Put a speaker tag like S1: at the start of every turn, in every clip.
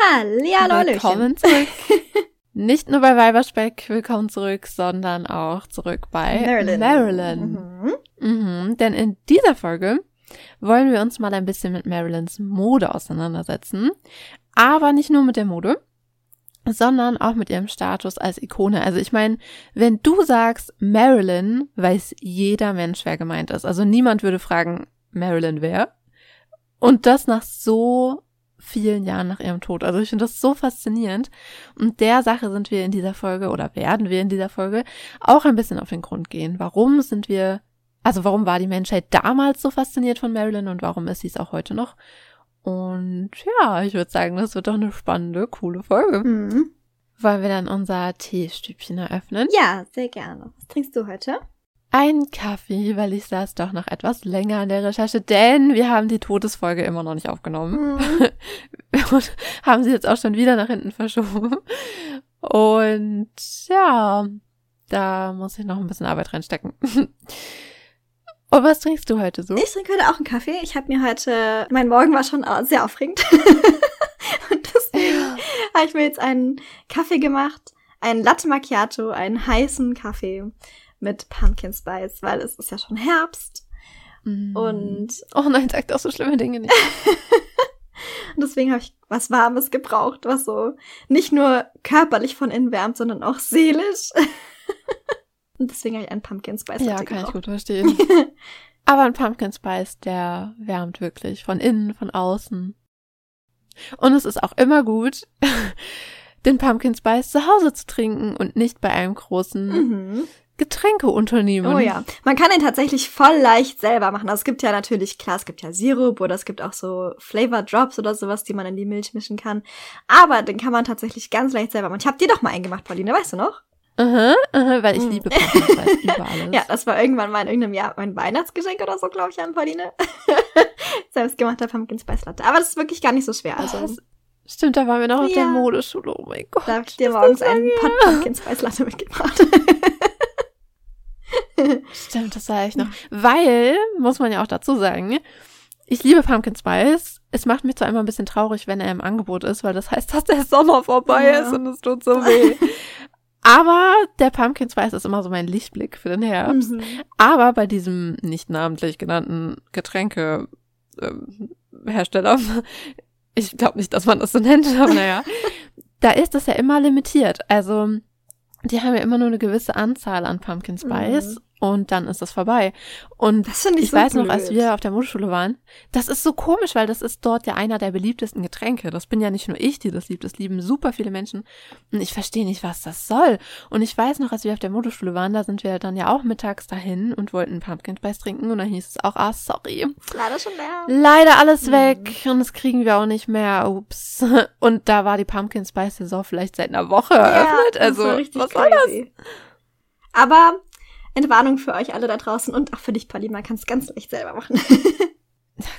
S1: Hallihallo,
S2: Willkommen zurück. Nicht nur bei Weiberspeck, willkommen zurück, sondern auch zurück bei
S1: Marilyn.
S2: Marilyn.
S1: Mhm.
S2: Mhm, denn in dieser Folge wollen wir uns mal ein bisschen mit Marilyns Mode auseinandersetzen. Aber nicht nur mit der Mode, sondern auch mit ihrem Status als Ikone. Also ich meine, wenn du sagst Marilyn, weiß jeder Mensch, wer gemeint ist. Also niemand würde fragen, Marilyn wer? Und das nach so vielen Jahren nach ihrem Tod. Also ich finde das so faszinierend. Und der Sache sind wir in dieser Folge oder werden wir in dieser Folge auch ein bisschen auf den Grund gehen. Warum sind wir, also warum war die Menschheit damals so fasziniert von Marilyn und warum ist sie es auch heute noch? Und ja, ich würde sagen, das wird doch eine spannende, coole Folge.
S1: Mhm.
S2: Wollen wir dann unser Teestübchen eröffnen?
S1: Ja, sehr gerne. Was trinkst du heute?
S2: Ein Kaffee, weil ich saß doch noch etwas länger an der Recherche, denn wir haben die Todesfolge immer noch nicht aufgenommen.
S1: Mhm.
S2: und haben sie jetzt auch schon wieder nach hinten verschoben. Und ja, da muss ich noch ein bisschen Arbeit reinstecken. Und was trinkst du heute so?
S1: Ich trinke heute auch einen Kaffee. Ich habe mir heute, mein Morgen war schon äh, sehr aufregend. Und deswegen habe ich mir jetzt einen Kaffee gemacht. Einen Latte Macchiato, einen heißen Kaffee mit Pumpkin Spice, weil es ist ja schon Herbst.
S2: Mm.
S1: Und
S2: Oh nein, sag doch so schlimme Dinge nicht.
S1: Und deswegen habe ich was Warmes gebraucht, was so nicht nur körperlich von innen wärmt, sondern auch seelisch. Und deswegen habe ich einen Pumpkin Spice
S2: ja, kann ich
S1: gebraucht.
S2: gut verstehen. Aber ein Pumpkin Spice, der wärmt wirklich von innen, von außen. Und es ist auch immer gut, den Pumpkin Spice zu Hause zu trinken und nicht bei einem großen
S1: Mhm.
S2: Getränkeunternehmen.
S1: Oh ja. Man kann den tatsächlich voll leicht selber machen. Also es gibt ja natürlich, klar, es gibt ja Sirup oder es gibt auch so Flavor Drops oder sowas, die man in die Milch mischen kann. Aber den kann man tatsächlich ganz leicht selber machen. Ich habe dir doch mal einen gemacht, Pauline, weißt du noch?
S2: Aha, aha, weil ich
S1: Mm.
S2: liebe Spice über alles.
S1: Ja, das war irgendwann mal in irgendeinem Jahr mein Weihnachtsgeschenk oder so, glaube ich, an Pauline. Selbstgemachter Pumpkin Spice Latte. Aber das ist wirklich gar nicht so schwer. Also
S2: Was? Stimmt, da waren wir noch auf der
S1: Ja.
S2: Modeschule. Oh mein Gott.
S1: da habe ich dir morgens einen Pot. Pumpkin Spice Latte mitgebracht.
S2: Stimmt, das sah ich noch. Weil, muss man ja auch dazu sagen, ich liebe Pumpkin Spice. Es macht mich zwar immer ein bisschen traurig, wenn er im Angebot ist, weil das heißt, dass der Sommer vorbei
S1: Ja.
S2: ist und es tut so weh. Aber der Pumpkin Spice ist immer so mein Lichtblick für den Herbst.
S1: Mhm.
S2: Aber bei diesem nicht namentlich genannten Getränke ähm, Hersteller, ich glaube nicht, dass man das so nennt, aber naja, da ist das ja immer limitiert. Also die haben ja immer nur eine gewisse Anzahl an Pumpkin Spice und dann ist das vorbei. Und
S1: Das ich,
S2: ich
S1: so
S2: weiß noch,
S1: blöd.
S2: als wir auf der Modeschule waren, das ist so komisch, weil das ist dort ja einer der beliebtesten Getränke. Das bin ja nicht nur ich, die das liebt, das lieben super viele Menschen. Und ich verstehe nicht, was das soll. Und ich weiß noch, als wir auf der Modeschule waren, da sind wir dann ja auch mittags dahin und wollten Pumpkin Spice trinken und dann hieß es auch, ah, sorry,
S1: Leider schon leer.
S2: leider alles
S1: Mhm.
S2: weg und das kriegen wir auch nicht mehr. Ups. Und da war die Pumpkin Spice Saison vielleicht seit einer Woche eröffnet.
S1: das
S2: also, was soll das?
S1: crazy. Aber Entwarnung für euch alle da draußen und auch für dich, Pauline, man kann es ganz leicht selber machen.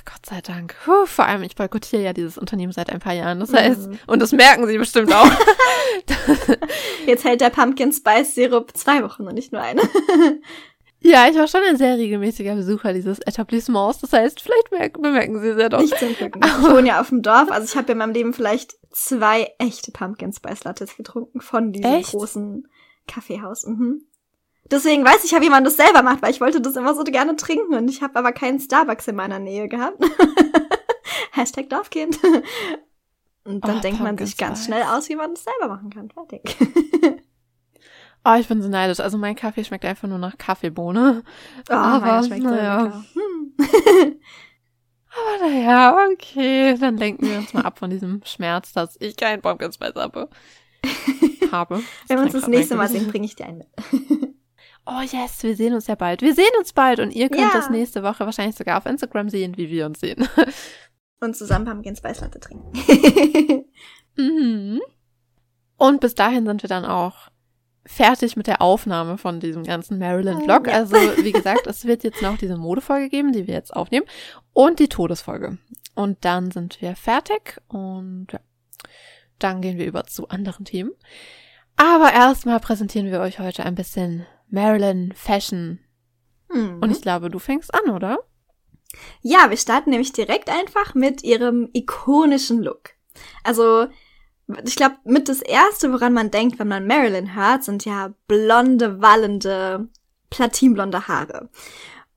S2: Gott sei Dank. Puh, vor allem, ich boykottiere ja dieses Unternehmen seit ein paar Jahren. Das heißt,
S1: Mhm.
S2: und das merken sie bestimmt auch.
S1: Jetzt hält der Pumpkin Spice Sirup zwei Wochen und nicht nur eine.
S2: ja, ich war schon ein sehr regelmäßiger Besucher dieses Etablissements. Das heißt, vielleicht merken, bemerken sie es ja doch.
S1: Nicht zum Glück. nicht. Ich wohne ja auf dem Dorf, also ich habe in meinem Leben vielleicht zwei echte Pumpkin Spice Lattes getrunken von diesem
S2: Echt?
S1: großen Kaffeehaus. Mhm. Deswegen weiß ich ja, wie man das selber macht, weil ich wollte das immer so gerne trinken und ich habe aber keinen Starbucks in meiner Nähe gehabt. Hashtag Dorfkind. Und dann
S2: Oh,
S1: denkt man sich ganz
S2: Spice.
S1: schnell aus, wie man das selber machen kann. Fertig.
S2: Oh, ich bin so neidisch. Also mein Kaffee schmeckt einfach nur nach Kaffeebohne.
S1: Oh,
S2: Aber,
S1: schmeckt
S2: naja.
S1: Hm.
S2: Aber naja, okay. Dann lenken wir uns mal ab von diesem Schmerz, dass ich keinen Pumpkin Spice habe. habe.
S1: Wenn wir uns das nächste Mal sehen, bringe ich dir einen mit.
S2: Oh yes, wir sehen uns ja bald. Wir sehen uns bald und ihr könnt
S1: Ja.
S2: das nächste Woche wahrscheinlich sogar auf Instagram sehen, wie wir uns sehen.
S1: Und zusammen Pumpkin Spice Latte trinken.
S2: mhm. Und bis dahin sind wir dann auch fertig mit der Aufnahme von diesem ganzen Maryland-Vlog.
S1: Ja.
S2: Also, wie gesagt, es wird jetzt noch diese Modefolge geben, die wir jetzt aufnehmen, und die Todesfolge. Und dann sind wir fertig und ja, dann gehen wir über zu anderen Themen. Aber erstmal präsentieren wir euch heute ein bisschen Marilyn Fashion.
S1: Hm.
S2: Und ich glaube, du fängst an, oder?
S1: Ja, wir starten nämlich direkt einfach mit ihrem ikonischen Look. Also ich glaube, mit das erste, woran man denkt, wenn man Marilyn hört, sind ja blonde, wallende, platinblonde Haare.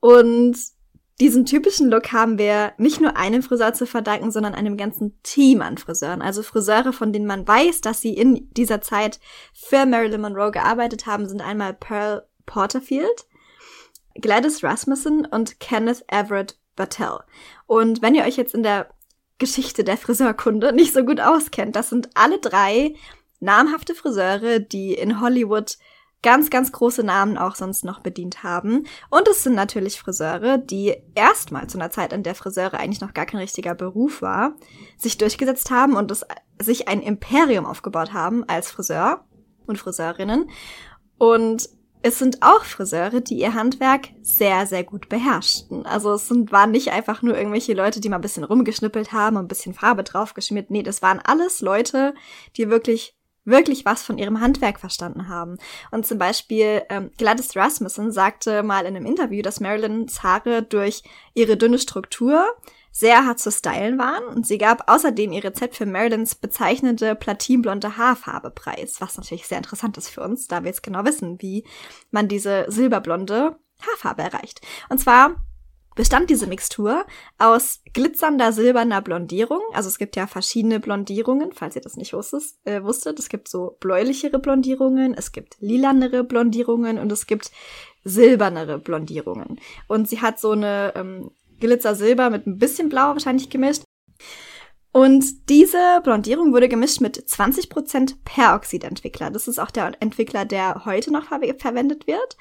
S1: Und diesen typischen Look haben wir nicht nur einem Friseur zu verdanken, sondern einem ganzen Team an Friseuren. Also Friseure, von denen man weiß, dass sie in dieser Zeit für Marilyn Monroe gearbeitet haben, sind einmal Pearl Porterfield, Gladys Rasmussen und Kenneth Everett Battelle. Und wenn ihr euch jetzt in der Geschichte der Friseurkunde nicht so gut auskennt, das sind alle drei namhafte Friseure, die in Hollywood ganz, ganz große Namen auch sonst noch bedient haben. Und es sind natürlich Friseure, die erstmal zu einer Zeit, in der Friseure eigentlich noch gar kein richtiger Beruf war, sich durchgesetzt haben und es, sich ein Imperium aufgebaut haben als Friseur und Friseurinnen. Und es sind auch Friseure, die ihr Handwerk sehr, sehr gut beherrschten. Also es sind, waren nicht einfach nur irgendwelche Leute, die mal ein bisschen rumgeschnippelt haben und ein bisschen Farbe draufgeschmiert. Nee, das waren alles Leute, die wirklich wirklich was von ihrem Handwerk verstanden haben. Und zum Beispiel ähm, Gladys Rasmussen sagte mal in einem Interview, dass Marilyns Haare durch ihre dünne Struktur sehr hart zu stylen waren und sie gab außerdem ihr Rezept für Marilyns bezeichnende platinblonde Haarfarbe preis, was natürlich sehr interessant ist für uns, da wir jetzt genau wissen, wie man diese silberblonde Haarfarbe erreicht. Und zwar bestand diese Mixtur aus glitzernder silberner Blondierung. Also es gibt ja verschiedene Blondierungen, falls ihr das nicht wusstet. Äh, wusstet. Es gibt so bläulichere Blondierungen, es gibt lilanere Blondierungen und es gibt silbernere Blondierungen. Und sie hat so eine ähm, Glitzer-Silber mit ein bisschen Blau wahrscheinlich gemischt. Und diese Blondierung wurde gemischt mit 20% Peroxidentwickler. Das ist auch der Entwickler, der heute noch ver verwendet wird.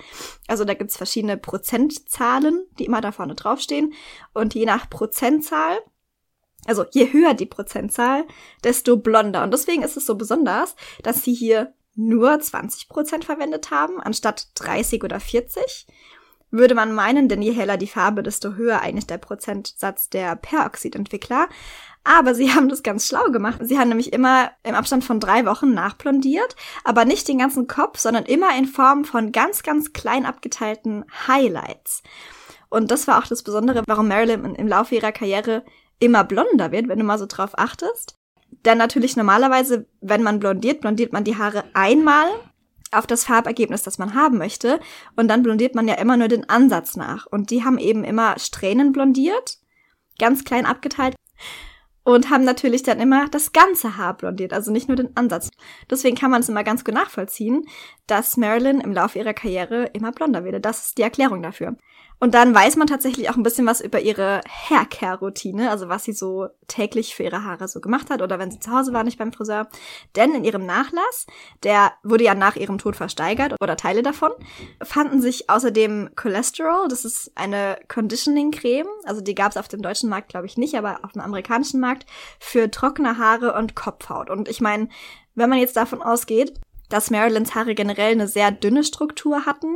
S1: Also da gibt's verschiedene Prozentzahlen, die immer da vorne draufstehen. Und je nach Prozentzahl, also je höher die Prozentzahl, desto blonder. Und deswegen ist es so besonders, dass sie hier nur 20% verwendet haben, anstatt 30 oder 40 würde man meinen, denn je heller die Farbe, desto höher eigentlich der Prozentsatz der Peroxidentwickler. Aber sie haben das ganz schlau gemacht. Sie haben nämlich immer im Abstand von drei Wochen nachblondiert, aber nicht den ganzen Kopf, sondern immer in Form von ganz, ganz klein abgeteilten Highlights. Und das war auch das Besondere, warum Marilyn im Laufe ihrer Karriere immer blonder wird, wenn du mal so drauf achtest. Denn natürlich normalerweise, wenn man blondiert, blondiert man die Haare einmal auf das Farbergebnis, das man haben möchte. Und dann blondiert man ja immer nur den Ansatz nach. Und die haben eben immer Strähnen blondiert, ganz klein abgeteilt. Und haben natürlich dann immer das ganze Haar blondiert, also nicht nur den Ansatz. Deswegen kann man es immer ganz gut nachvollziehen, dass Marilyn im Laufe ihrer Karriere immer blonder wird. Das ist die Erklärung dafür. Und dann weiß man tatsächlich auch ein bisschen was über ihre Haircare-Routine, also was sie so täglich für ihre Haare so gemacht hat oder wenn sie zu Hause war, nicht beim Friseur. Denn in ihrem Nachlass, der wurde ja nach ihrem Tod versteigert oder Teile davon, fanden sich außerdem Cholesterol, das ist eine Conditioning-Creme, also die gab es auf dem deutschen Markt, glaube ich, nicht, aber auf dem amerikanischen Markt für trockene Haare und Kopfhaut. Und ich meine, wenn man jetzt davon ausgeht, dass Marilyns Haare generell eine sehr dünne Struktur hatten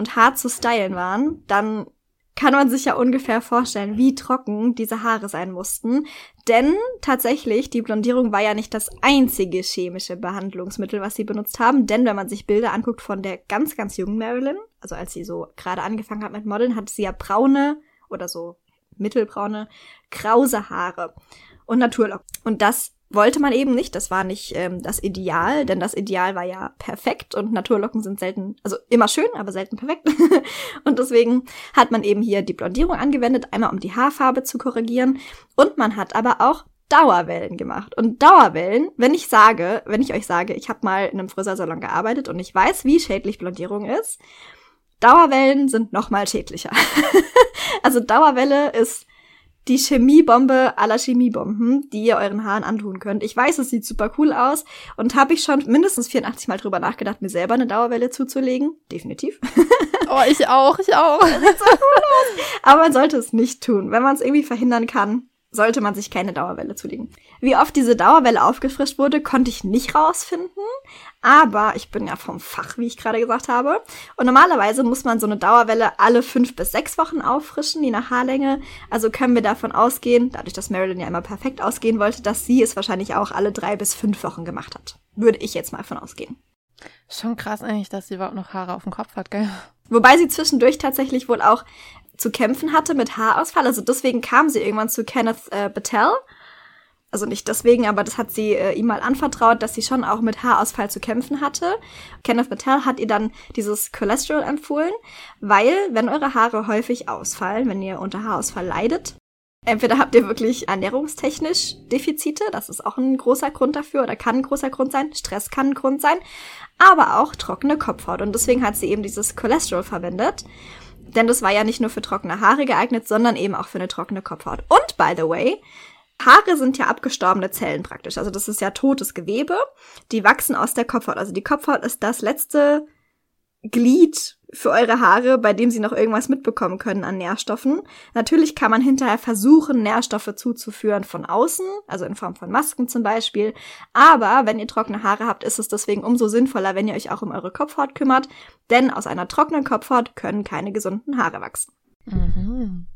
S1: und hart zu stylen waren, dann kann man sich ja ungefähr vorstellen, wie trocken diese Haare sein mussten. Denn tatsächlich, die Blondierung war ja nicht das einzige chemische Behandlungsmittel, was sie benutzt haben. Denn wenn man sich Bilder anguckt von der ganz, ganz jungen Marilyn, also als sie so gerade angefangen hat mit Modeln, hatte sie ja braune oder so mittelbraune, krause Haare und Naturlocken. Und das wollte man eben nicht. Das war nicht ähm, das Ideal, denn das Ideal war ja perfekt und Naturlocken sind selten, also immer schön, aber selten perfekt. und deswegen hat man eben hier die Blondierung angewendet, einmal um die Haarfarbe zu korrigieren. Und man hat aber auch Dauerwellen gemacht. Und Dauerwellen, wenn ich sage, wenn ich euch sage, ich habe mal in einem Friseursalon gearbeitet und ich weiß, wie schädlich Blondierung ist, Dauerwellen sind noch mal schädlicher. also Dauerwelle ist die Chemiebombe aller Chemiebomben, die ihr euren Haaren antun könnt. Ich weiß, es sieht super cool aus und habe ich schon mindestens 84 Mal drüber nachgedacht, mir selber eine Dauerwelle zuzulegen. Definitiv.
S2: Oh, ich auch, ich auch. Das sieht so
S1: cool aus. Aber man sollte es nicht tun. Wenn man es irgendwie verhindern kann, sollte man sich keine Dauerwelle zulegen. Wie oft diese Dauerwelle aufgefrischt wurde, konnte ich nicht rausfinden, aber ich bin ja vom Fach, wie ich gerade gesagt habe. Und normalerweise muss man so eine Dauerwelle alle fünf bis sechs Wochen auffrischen, je nach Haarlänge. Also können wir davon ausgehen, dadurch, dass Marilyn ja immer perfekt ausgehen wollte, dass sie es wahrscheinlich auch alle drei bis fünf Wochen gemacht hat. Würde ich jetzt mal von ausgehen.
S2: Schon krass eigentlich, dass sie überhaupt noch Haare auf dem Kopf hat, gell?
S1: Wobei sie zwischendurch tatsächlich wohl auch zu kämpfen hatte mit Haarausfall. Also deswegen kam sie irgendwann zu Kenneth äh, Battelle. Also nicht deswegen, aber das hat sie äh, ihm mal anvertraut, dass sie schon auch mit Haarausfall zu kämpfen hatte. Kenneth Patel hat ihr dann dieses Cholesterol empfohlen, weil wenn eure Haare häufig ausfallen, wenn ihr unter Haarausfall leidet, entweder habt ihr wirklich ernährungstechnisch Defizite, das ist auch ein großer Grund dafür oder kann ein großer Grund sein, Stress kann ein Grund sein, aber auch trockene Kopfhaut und deswegen hat sie eben dieses Cholesterol verwendet. Denn das war ja nicht nur für trockene Haare geeignet, sondern eben auch für eine trockene Kopfhaut. Und by the way, Haare sind ja abgestorbene Zellen praktisch. Also das ist ja totes Gewebe. Die wachsen aus der Kopfhaut. Also die Kopfhaut ist das letzte Glied für eure Haare, bei dem sie noch irgendwas mitbekommen können an Nährstoffen. Natürlich kann man hinterher versuchen, Nährstoffe zuzuführen von außen, also in Form von Masken zum Beispiel. Aber wenn ihr trockene Haare habt, ist es deswegen umso sinnvoller, wenn ihr euch auch um eure Kopfhaut kümmert, denn aus einer trockenen Kopfhaut können keine gesunden Haare wachsen. Mhm.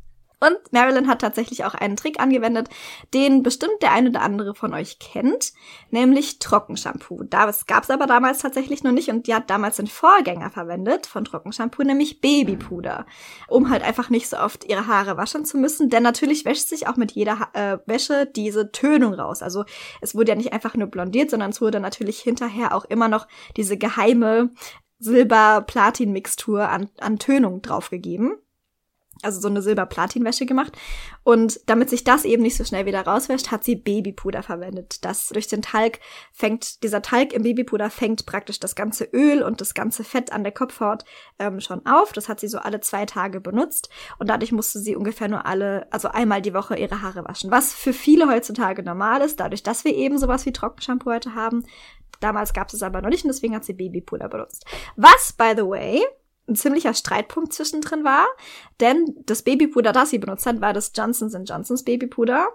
S1: Und Marilyn hat tatsächlich auch einen Trick angewendet, den bestimmt der eine oder andere von euch kennt, nämlich Trockenshampoo. Das gab es aber damals tatsächlich noch nicht und die hat damals den Vorgänger verwendet von Trockenshampoo, nämlich Babypuder, um halt einfach nicht so oft ihre Haare waschen zu müssen, denn natürlich wäscht sich auch mit jeder ha äh, Wäsche diese Tönung raus. Also es wurde ja nicht einfach nur blondiert, sondern es wurde natürlich hinterher auch immer noch diese geheime Silber-Platin-Mixtur an, an Tönung draufgegeben also so eine Silber-Platin-Wäsche gemacht. Und damit sich das eben nicht so schnell wieder rauswäscht, hat sie Babypuder verwendet. Das durch den Talg fängt, dieser Talg im Babypuder fängt praktisch das ganze Öl und das ganze Fett an der Kopfhaut ähm, schon auf. Das hat sie so alle zwei Tage benutzt. Und dadurch musste sie ungefähr nur alle, also einmal die Woche ihre Haare waschen. Was für viele heutzutage normal ist, dadurch, dass wir eben sowas wie Trockenshampoo heute haben. Damals gab es es aber noch nicht und deswegen hat sie Babypuder benutzt. Was, by the way, ein ziemlicher Streitpunkt zwischendrin war, denn das Babypuder, das sie benutzt hat, war das Johnsons Johnsons Babypuder.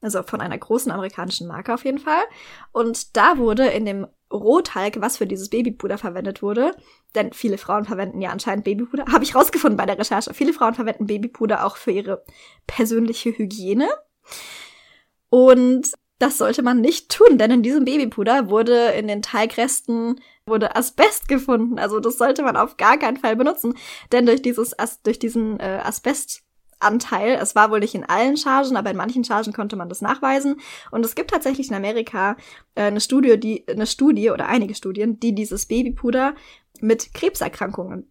S1: Also von einer großen amerikanischen Marke auf jeden Fall. Und da wurde in dem Rothalg, was für dieses Babypuder verwendet wurde, denn viele Frauen verwenden ja anscheinend Babypuder, habe ich rausgefunden bei der Recherche. Viele Frauen verwenden Babypuder auch für ihre persönliche Hygiene. Und das sollte man nicht tun, denn in diesem Babypuder wurde in den Teigresten wurde Asbest gefunden. Also das sollte man auf gar keinen Fall benutzen, denn durch dieses As durch diesen äh, Asbest Anteil. Es war wohl nicht in allen Chargen, aber in manchen Chargen konnte man das nachweisen. Und es gibt tatsächlich in Amerika äh, eine Studie, die eine Studie oder einige Studien, die dieses Babypuder mit Krebserkrankungen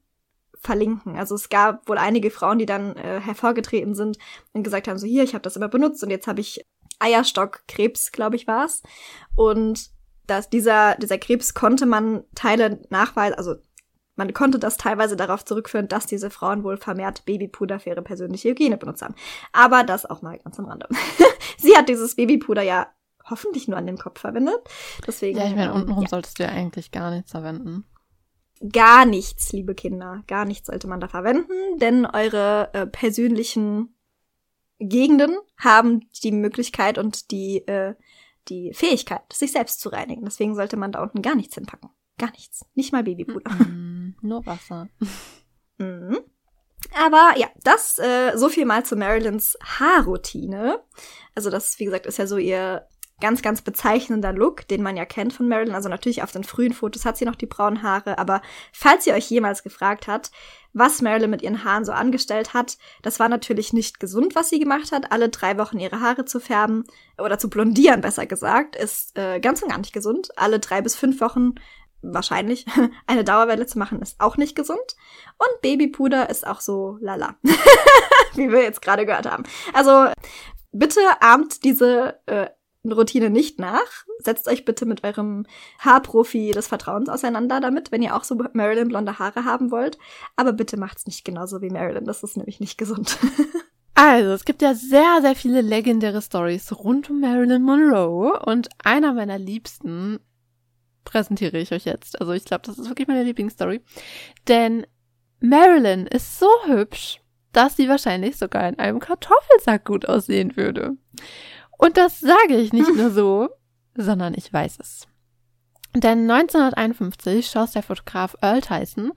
S1: verlinken. Also es gab wohl einige Frauen, die dann äh, hervorgetreten sind und gesagt haben, so hier, ich habe das immer benutzt und jetzt habe ich Eierstockkrebs, glaube ich, war's. Und dass dieser, dieser Krebs konnte man Teile nachweisen, also man konnte das teilweise darauf zurückführen, dass diese Frauen wohl vermehrt Babypuder für ihre persönliche Hygiene benutzt haben. Aber das auch mal ganz am Rande. Sie hat dieses Babypuder ja hoffentlich nur an dem Kopf verwendet. Deswegen.
S2: Ja, ich meine, untenrum ja. solltest du ja eigentlich gar nichts verwenden.
S1: Gar nichts, liebe Kinder. Gar nichts sollte man da verwenden, denn eure äh, persönlichen Gegenden haben die Möglichkeit und die, äh, die Fähigkeit, sich selbst zu reinigen. Deswegen sollte man da unten gar nichts hinpacken. Gar nichts. Nicht mal Babypuder.
S2: Mm, nur Wasser.
S1: Mhm. Aber ja, das äh, so viel mal zu Marilyns Haarroutine. Also das, wie gesagt, ist ja so ihr ganz, ganz bezeichnender Look, den man ja kennt von Marilyn. Also natürlich auf den frühen Fotos hat sie noch die braunen Haare, aber falls ihr euch jemals gefragt habt, was Marilyn mit ihren Haaren so angestellt hat, das war natürlich nicht gesund, was sie gemacht hat. Alle drei Wochen ihre Haare zu färben oder zu blondieren, besser gesagt, ist äh, ganz und gar nicht gesund. Alle drei bis fünf Wochen wahrscheinlich eine Dauerwelle zu machen, ist auch nicht gesund. Und Babypuder ist auch so lala. Wie wir jetzt gerade gehört haben. Also bitte ahmt diese äh, Routine nicht nach. Setzt euch bitte mit eurem Haarprofi des Vertrauens auseinander damit, wenn ihr auch so Marilyn blonde Haare haben wollt. Aber bitte macht's nicht genauso wie Marilyn. Das ist nämlich nicht gesund.
S2: Also, es gibt ja sehr, sehr viele legendäre Stories rund um Marilyn Monroe und einer meiner liebsten präsentiere ich euch jetzt. Also, ich glaube, das ist wirklich meine Lieblingsstory. Denn Marilyn ist so hübsch, dass sie wahrscheinlich sogar in einem Kartoffelsack gut aussehen würde. Und das sage ich nicht nur so, sondern ich weiß es. Denn 1951 schoss der Fotograf Earl Tyson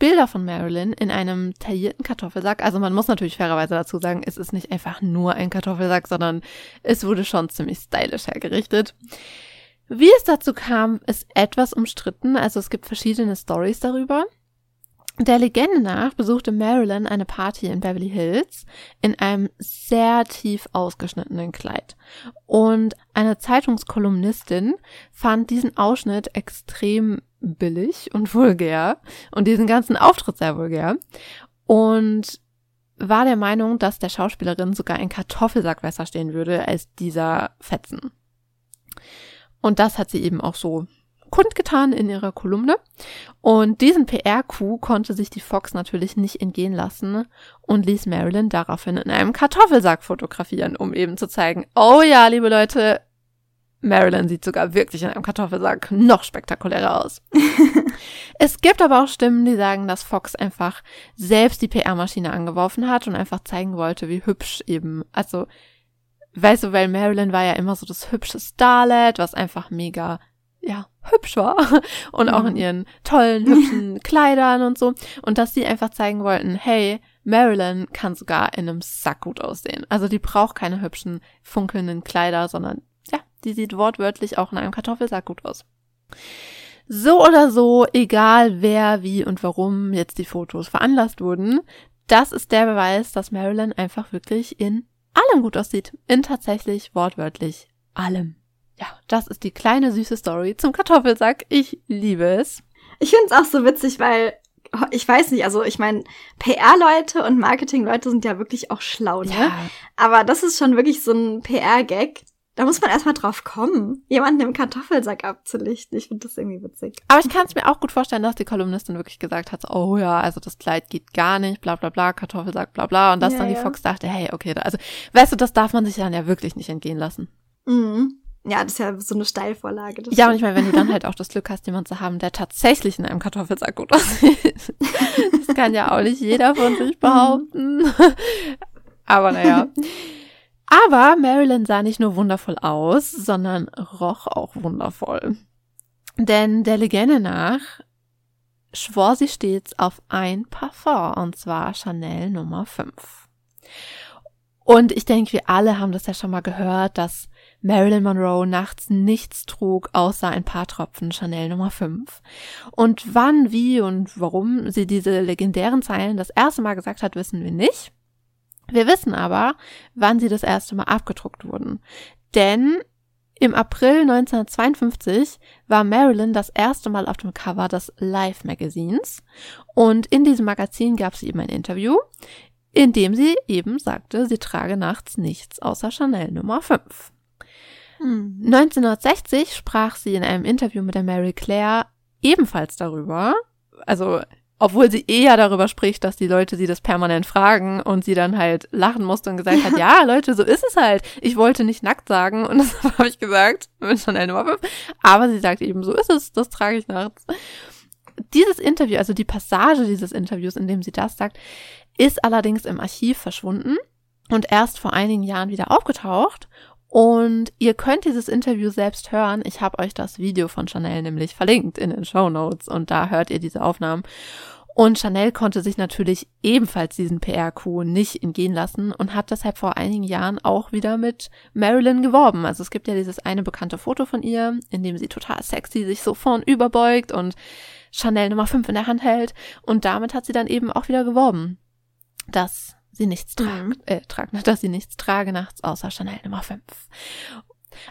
S2: Bilder von Marilyn in einem taillierten Kartoffelsack. Also man muss natürlich fairerweise dazu sagen, es ist nicht einfach nur ein Kartoffelsack, sondern es wurde schon ziemlich stylisch hergerichtet. Wie es dazu kam, ist etwas umstritten. Also es gibt verschiedene Stories darüber. Der Legende nach besuchte Marilyn eine Party in Beverly Hills in einem sehr tief ausgeschnittenen Kleid. Und eine Zeitungskolumnistin fand diesen Ausschnitt extrem billig und vulgär und diesen ganzen Auftritt sehr vulgär und war der Meinung, dass der Schauspielerin sogar ein Kartoffelsack besser stehen würde als dieser Fetzen. Und das hat sie eben auch so kundgetan in ihrer Kolumne. Und diesen PR-Coup konnte sich die Fox natürlich nicht entgehen lassen und ließ Marilyn daraufhin in einem Kartoffelsack fotografieren, um eben zu zeigen, oh ja, liebe Leute, Marilyn sieht sogar wirklich in einem Kartoffelsack noch spektakulärer aus. es gibt aber auch Stimmen, die sagen, dass Fox einfach selbst die PR-Maschine angeworfen hat und einfach zeigen wollte, wie hübsch eben, also, weißt du, weil Marilyn war ja immer so das hübsche Starlet, was einfach mega ja, hübsch war und auch in mhm. ihren tollen, hübschen Kleidern und so. Und dass sie einfach zeigen wollten, hey, Marilyn kann sogar in einem Sack gut aussehen. Also die braucht keine hübschen, funkelnden Kleider, sondern ja, die sieht wortwörtlich auch in einem Kartoffelsack gut aus. So oder so, egal wer, wie und warum jetzt die Fotos veranlasst wurden, das ist der Beweis, dass Marilyn einfach wirklich in allem gut aussieht. In tatsächlich wortwörtlich allem. Ja, das ist die kleine süße Story zum Kartoffelsack. Ich liebe es.
S1: Ich finde es auch so witzig, weil ich weiß nicht, also ich meine, PR-Leute und Marketing-Leute sind ja wirklich auch schlau, ne? Ja. Aber das ist schon wirklich so ein PR-Gag. Da muss man erstmal drauf kommen, jemanden im Kartoffelsack abzulichten. Ich finde das irgendwie witzig.
S2: Aber ich kann es mir auch gut vorstellen, dass die Kolumnistin wirklich gesagt hat, oh ja, also das Kleid geht gar nicht, bla bla bla, Kartoffelsack, bla bla. Und dass ja, dann die ja. Fox dachte, hey, okay, also weißt du, das darf man sich dann ja wirklich nicht entgehen lassen.
S1: Mhm. Ja, das ist ja so eine Steilvorlage.
S2: Ja, und ich meine, wenn du dann halt auch das Glück hast, jemanden zu haben, der tatsächlich in einem Kartoffelsack gut aussieht. Das kann ja auch nicht jeder von sich mhm. behaupten. Aber naja. Aber Marilyn sah nicht nur wundervoll aus, sondern roch auch wundervoll. Denn der Legende nach schwor sie stets auf ein Parfum, und zwar Chanel Nummer 5. Und ich denke, wir alle haben das ja schon mal gehört, dass Marilyn Monroe nachts nichts trug, außer ein paar Tropfen Chanel Nummer 5. Und wann, wie und warum sie diese legendären Zeilen das erste Mal gesagt hat, wissen wir nicht. Wir wissen aber, wann sie das erste Mal abgedruckt wurden. Denn im April 1952 war Marilyn das erste Mal auf dem Cover des Life Magazins und in diesem Magazin gab es eben ein Interview, in dem sie eben sagte, sie trage nachts nichts außer Chanel Nummer 5. 1960 hm. sprach sie in einem Interview mit der Mary Claire ebenfalls darüber, also obwohl sie eher darüber spricht, dass die Leute sie das permanent fragen und sie dann halt lachen musste und gesagt hat, ja, Leute, so ist es halt. Ich wollte nicht nackt sagen und das habe ich gesagt mit Chanel 5. Aber sie sagt eben, so ist es, das trage ich nachts. Dieses Interview, also die Passage dieses Interviews, in dem sie das sagt, ist allerdings im Archiv verschwunden und erst vor einigen Jahren wieder aufgetaucht und ihr könnt dieses Interview selbst hören. Ich habe euch das Video von Chanel nämlich verlinkt in den Show Notes und da hört ihr diese Aufnahmen. Und Chanel konnte sich natürlich ebenfalls diesen PR-Coup nicht entgehen lassen und hat deshalb vor einigen Jahren auch wieder mit Marilyn geworben. Also es gibt ja dieses eine bekannte Foto von ihr, in dem sie total sexy sich so vorn überbeugt und Chanel Nummer 5 in der Hand hält. Und damit hat sie dann eben auch wieder geworben, dass sie nichts tragt, mhm. äh, tragt, dass sie nichts trage nachts außer Chanel Nummer 5.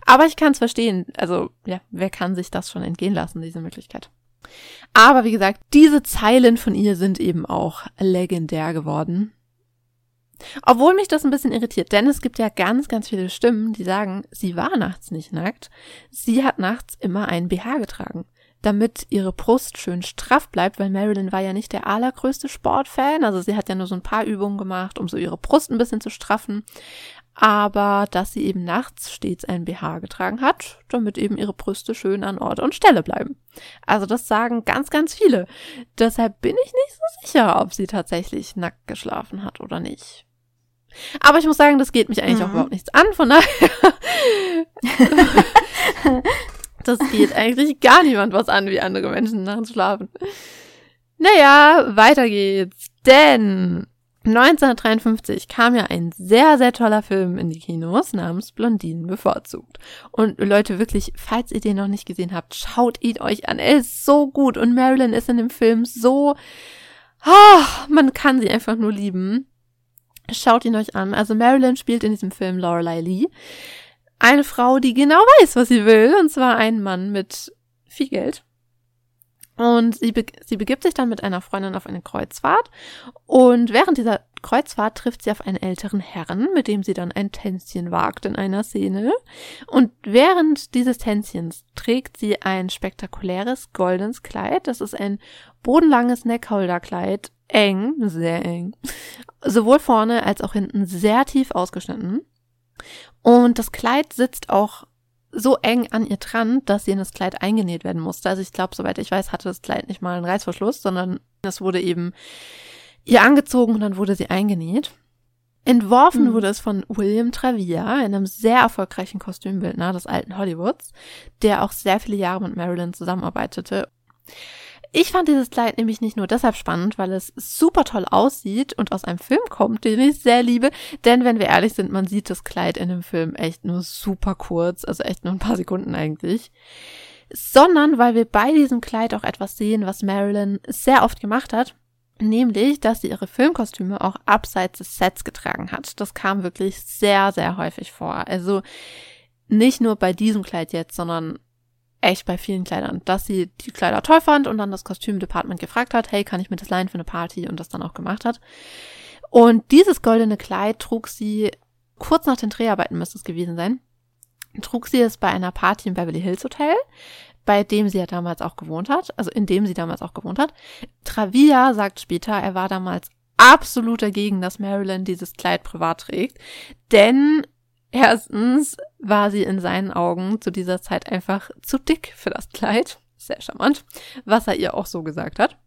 S2: Aber ich kann es verstehen. Also, ja, wer kann sich das schon entgehen lassen, diese Möglichkeit? Aber wie gesagt, diese Zeilen von ihr sind eben auch legendär geworden. Obwohl mich das ein bisschen irritiert, denn es gibt ja ganz, ganz viele Stimmen, die sagen, sie war nachts nicht nackt. Sie hat nachts immer einen BH getragen damit ihre Brust schön straff bleibt, weil Marilyn war ja nicht der allergrößte Sportfan. Also sie hat ja nur so ein paar Übungen gemacht, um so ihre Brust ein bisschen zu straffen. Aber dass sie eben nachts stets ein BH getragen hat, damit eben ihre Brüste schön an Ort und Stelle bleiben. Also das sagen ganz, ganz viele. Deshalb bin ich nicht so sicher, ob sie tatsächlich nackt geschlafen hat oder nicht. Aber ich muss sagen, das geht mich eigentlich mhm. auch überhaupt nichts an, von daher. Das geht eigentlich gar niemand was an, wie andere Menschen nachts schlafen. Naja, weiter geht's. Denn 1953 kam ja ein sehr, sehr toller Film in die Kinos namens Blondinen bevorzugt. Und Leute, wirklich, falls ihr den noch nicht gesehen habt, schaut ihn euch an. Er ist so gut und Marilyn ist in dem Film so Ah, man kann sie einfach nur lieben. Schaut ihn euch an. Also Marilyn spielt in diesem Film Lorelei Lee. Eine Frau, die genau weiß, was sie will. Und zwar ein Mann mit viel Geld. Und sie, be sie begibt sich dann mit einer Freundin auf eine Kreuzfahrt. Und während dieser Kreuzfahrt trifft sie auf einen älteren Herrn, mit dem sie dann ein Tänzchen wagt in einer Szene. Und während dieses Tänzchens trägt sie ein spektakuläres goldenes Kleid. Das ist ein bodenlanges Neckholderkleid. Eng, sehr eng. Sowohl vorne als auch hinten sehr tief ausgeschnitten. Und das Kleid sitzt auch so eng an ihr dran, dass sie in das Kleid eingenäht werden musste. Also ich glaube, soweit ich weiß, hatte das Kleid nicht mal einen Reißverschluss, sondern es wurde eben ihr angezogen und dann wurde sie eingenäht. Entworfen mhm. wurde es von William Travia, einem sehr erfolgreichen Kostümbildner des alten Hollywoods, der auch sehr viele Jahre mit Marilyn zusammenarbeitete. Ich fand dieses Kleid nämlich nicht nur deshalb spannend, weil es super toll aussieht und aus einem Film kommt, den ich sehr liebe. Denn wenn wir ehrlich sind, man sieht das Kleid in dem Film echt nur super kurz, also echt nur ein paar Sekunden eigentlich. Sondern weil wir bei diesem Kleid auch etwas sehen, was Marilyn sehr oft gemacht hat. Nämlich, dass sie ihre Filmkostüme auch abseits des Sets getragen hat. Das kam wirklich sehr, sehr häufig vor. Also nicht nur bei diesem Kleid jetzt, sondern echt bei vielen Kleidern, dass sie die Kleider toll fand und dann das Kostümdepartment gefragt hat, hey, kann ich mir das leihen für eine Party und das dann auch gemacht hat. Und dieses goldene Kleid trug sie kurz nach den Dreharbeiten müsste es gewesen sein, trug sie es bei einer Party im Beverly Hills Hotel, bei dem sie ja damals auch gewohnt hat, also in dem sie damals auch gewohnt hat. Travia sagt später, er war damals absolut dagegen, dass Marilyn dieses Kleid privat trägt, denn Erstens war sie in seinen Augen zu dieser Zeit einfach zu dick für das Kleid. Sehr charmant, was er ihr auch so gesagt hat.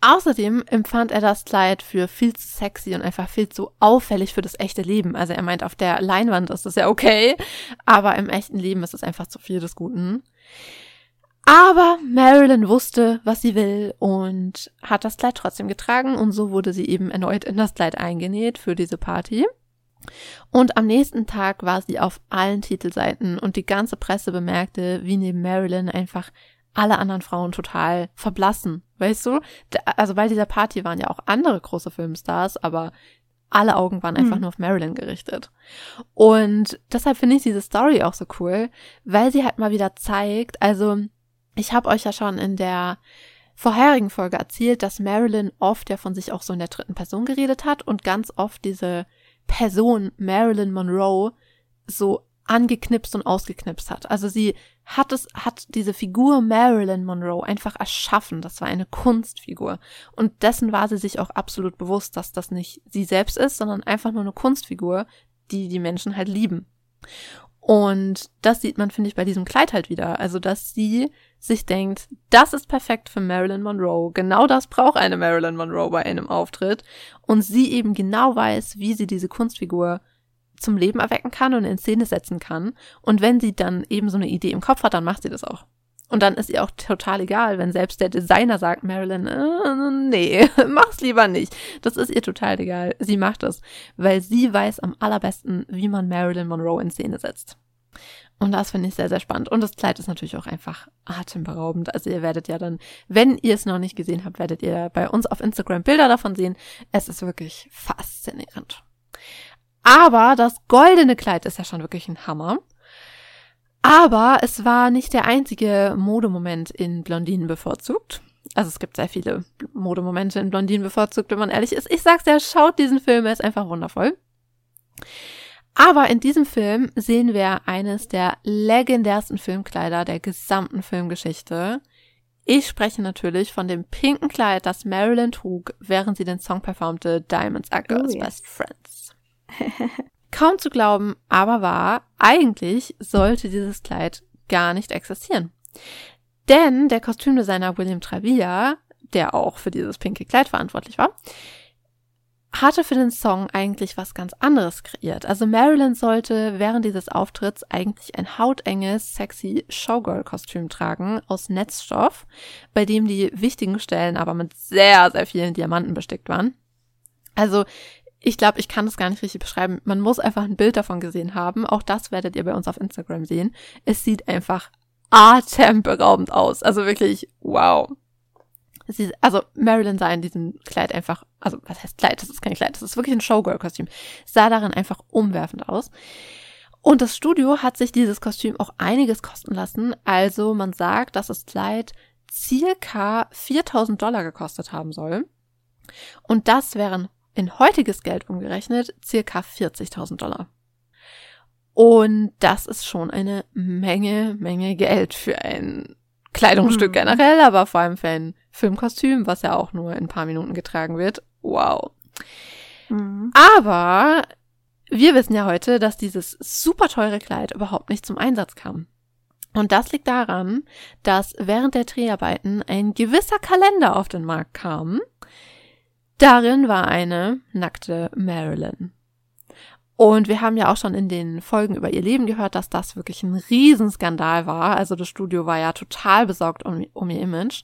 S2: Außerdem empfand er das Kleid für viel zu sexy und einfach viel zu auffällig für das echte Leben. Also er meint, auf der Leinwand ist das ja okay, aber im echten Leben ist es einfach zu viel des Guten. Aber Marilyn wusste, was sie will und hat das Kleid trotzdem getragen und so wurde sie eben erneut in das Kleid eingenäht für diese Party. Und am nächsten Tag war sie auf allen Titelseiten und die ganze Presse bemerkte, wie neben Marilyn einfach alle anderen Frauen total verblassen. Weißt du? Also bei dieser Party waren ja auch andere große Filmstars, aber alle Augen waren einfach mhm. nur auf Marilyn gerichtet. Und deshalb finde ich diese Story auch so cool, weil sie halt mal wieder zeigt, also ich habe euch ja schon in der vorherigen Folge erzählt, dass Marilyn oft ja von sich auch so in der dritten Person geredet hat und ganz oft diese Person Marilyn Monroe so angeknipst und ausgeknipst hat. Also sie hat es, hat diese Figur Marilyn Monroe einfach erschaffen. Das war eine Kunstfigur. Und dessen war sie sich auch absolut bewusst, dass das nicht sie selbst ist, sondern einfach nur eine Kunstfigur, die die Menschen halt lieben. Und das sieht man, finde ich, bei diesem Kleid halt wieder. Also, dass sie sich denkt, das ist perfekt für Marilyn Monroe. Genau das braucht eine Marilyn Monroe bei einem Auftritt. Und sie eben genau weiß, wie sie diese Kunstfigur zum Leben erwecken kann und in Szene setzen kann. Und wenn sie dann eben so eine Idee im Kopf hat, dann macht sie das auch. Und dann ist ihr auch total egal, wenn selbst der Designer sagt, Marilyn, äh, nee, mach's lieber nicht. Das ist ihr total egal. Sie macht es, weil sie weiß am allerbesten, wie man Marilyn Monroe in Szene setzt. Und das finde ich sehr, sehr spannend. Und das Kleid ist natürlich auch einfach atemberaubend. Also ihr werdet ja dann, wenn ihr es noch nicht gesehen habt, werdet ihr bei uns auf Instagram Bilder davon sehen. Es ist wirklich faszinierend. Aber das goldene Kleid ist ja schon wirklich ein Hammer. Aber es war nicht der einzige Modemoment in Blondinen bevorzugt. Also es gibt sehr viele Modemomente in Blondinen bevorzugt, wenn man ehrlich ist. Ich sag's ja, schaut diesen Film, er ist einfach wundervoll. Aber in diesem Film sehen wir eines der legendärsten Filmkleider der gesamten Filmgeschichte. Ich spreche natürlich von dem pinken Kleid, das Marilyn trug, während sie den Song performte Diamonds Are Girls oh, yes. Best Friends. Kaum zu glauben, aber wahr, eigentlich sollte dieses Kleid gar nicht existieren. Denn der Kostümdesigner William Travilla, der auch für dieses pinke Kleid verantwortlich war, hatte für den Song eigentlich was ganz anderes kreiert. Also Marilyn sollte während dieses Auftritts eigentlich ein hautenges, sexy Showgirl-Kostüm tragen aus Netzstoff, bei dem die wichtigen Stellen aber mit sehr, sehr vielen Diamanten bestickt waren. Also ich glaube, ich kann das gar nicht richtig beschreiben. Man muss einfach ein Bild davon gesehen haben. Auch das werdet ihr bei uns auf Instagram sehen. Es sieht einfach atemberaubend aus. Also wirklich, wow. Sie, also Marilyn sah in diesem Kleid einfach, also was heißt Kleid? Das ist kein Kleid, das ist wirklich ein Showgirl-Kostüm. Sah darin einfach umwerfend aus. Und das Studio hat sich dieses Kostüm auch einiges kosten lassen. Also man sagt, dass das Kleid circa 4000 Dollar gekostet haben soll. Und das wären in heutiges Geld umgerechnet circa 40.000 Dollar. Und das ist schon eine Menge, Menge Geld für ein Kleidungsstück mhm. generell, aber vor allem für ein Filmkostüm, was ja auch nur in ein paar Minuten getragen wird. Wow. Mhm. Aber wir wissen ja heute, dass dieses super teure Kleid überhaupt nicht zum Einsatz kam. Und das liegt daran, dass während der Dreharbeiten ein gewisser Kalender auf den Markt kam. Darin war eine nackte Marilyn. Und wir haben ja auch schon in den Folgen über ihr Leben gehört, dass das wirklich ein Riesenskandal war. Also das Studio war ja total besorgt um, um ihr Image.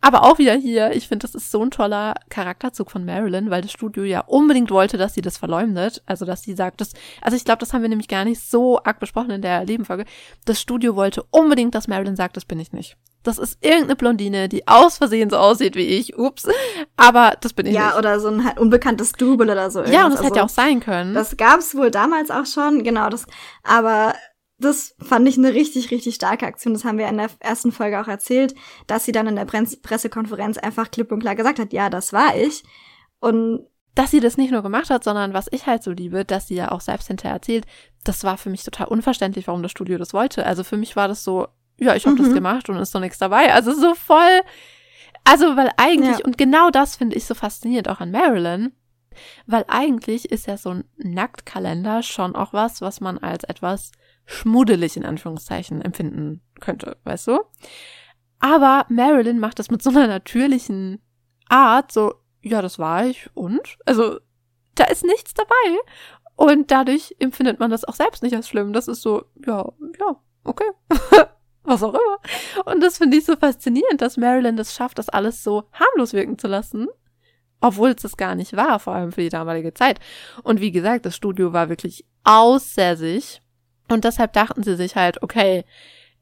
S2: Aber auch wieder hier, ich finde, das ist so ein toller Charakterzug von Marilyn, weil das Studio ja unbedingt wollte, dass sie das verleumdet. Also, dass sie sagt, das, also ich glaube, das haben wir nämlich gar nicht so arg besprochen in der Lebenfolge. Das Studio wollte unbedingt, dass Marilyn sagt, das bin ich nicht. Das ist irgendeine Blondine, die aus Versehen so aussieht wie ich. Ups. Aber das bin ich
S1: ja,
S2: nicht.
S1: Oder so ein halt unbekanntes Double oder so.
S2: Ja, und das also, hätte ja auch sein können.
S1: Das gab's wohl damals auch schon, genau. Das, aber das fand ich eine richtig, richtig starke Aktion. Das haben wir in der ersten Folge auch erzählt, dass sie dann in der Pressekonferenz einfach klipp und klar gesagt hat, ja, das war ich. Und
S2: dass sie das nicht nur gemacht hat, sondern was ich halt so liebe, dass sie ja auch selbst hinterher erzählt, das war für mich total unverständlich, warum das Studio das wollte. Also für mich war das so, ja, ich habe mhm. das gemacht und ist doch nichts dabei. Also so voll, also weil eigentlich, ja. und genau das finde ich so faszinierend auch an Marilyn, weil eigentlich ist ja so ein Nacktkalender schon auch was, was man als etwas schmuddelig in Anführungszeichen empfinden könnte, weißt du? Aber Marilyn macht das mit so einer natürlichen Art, so, ja, das war ich und? Also, da ist nichts dabei. Und dadurch empfindet man das auch selbst nicht als schlimm. Das ist so, ja, ja, okay. Was auch immer. Und das finde ich so faszinierend, dass Marilyn das schafft, das alles so harmlos wirken zu lassen. Obwohl es das gar nicht war, vor allem für die damalige Zeit. Und wie gesagt, das Studio war wirklich außer sich und deshalb dachten sie sich halt, okay,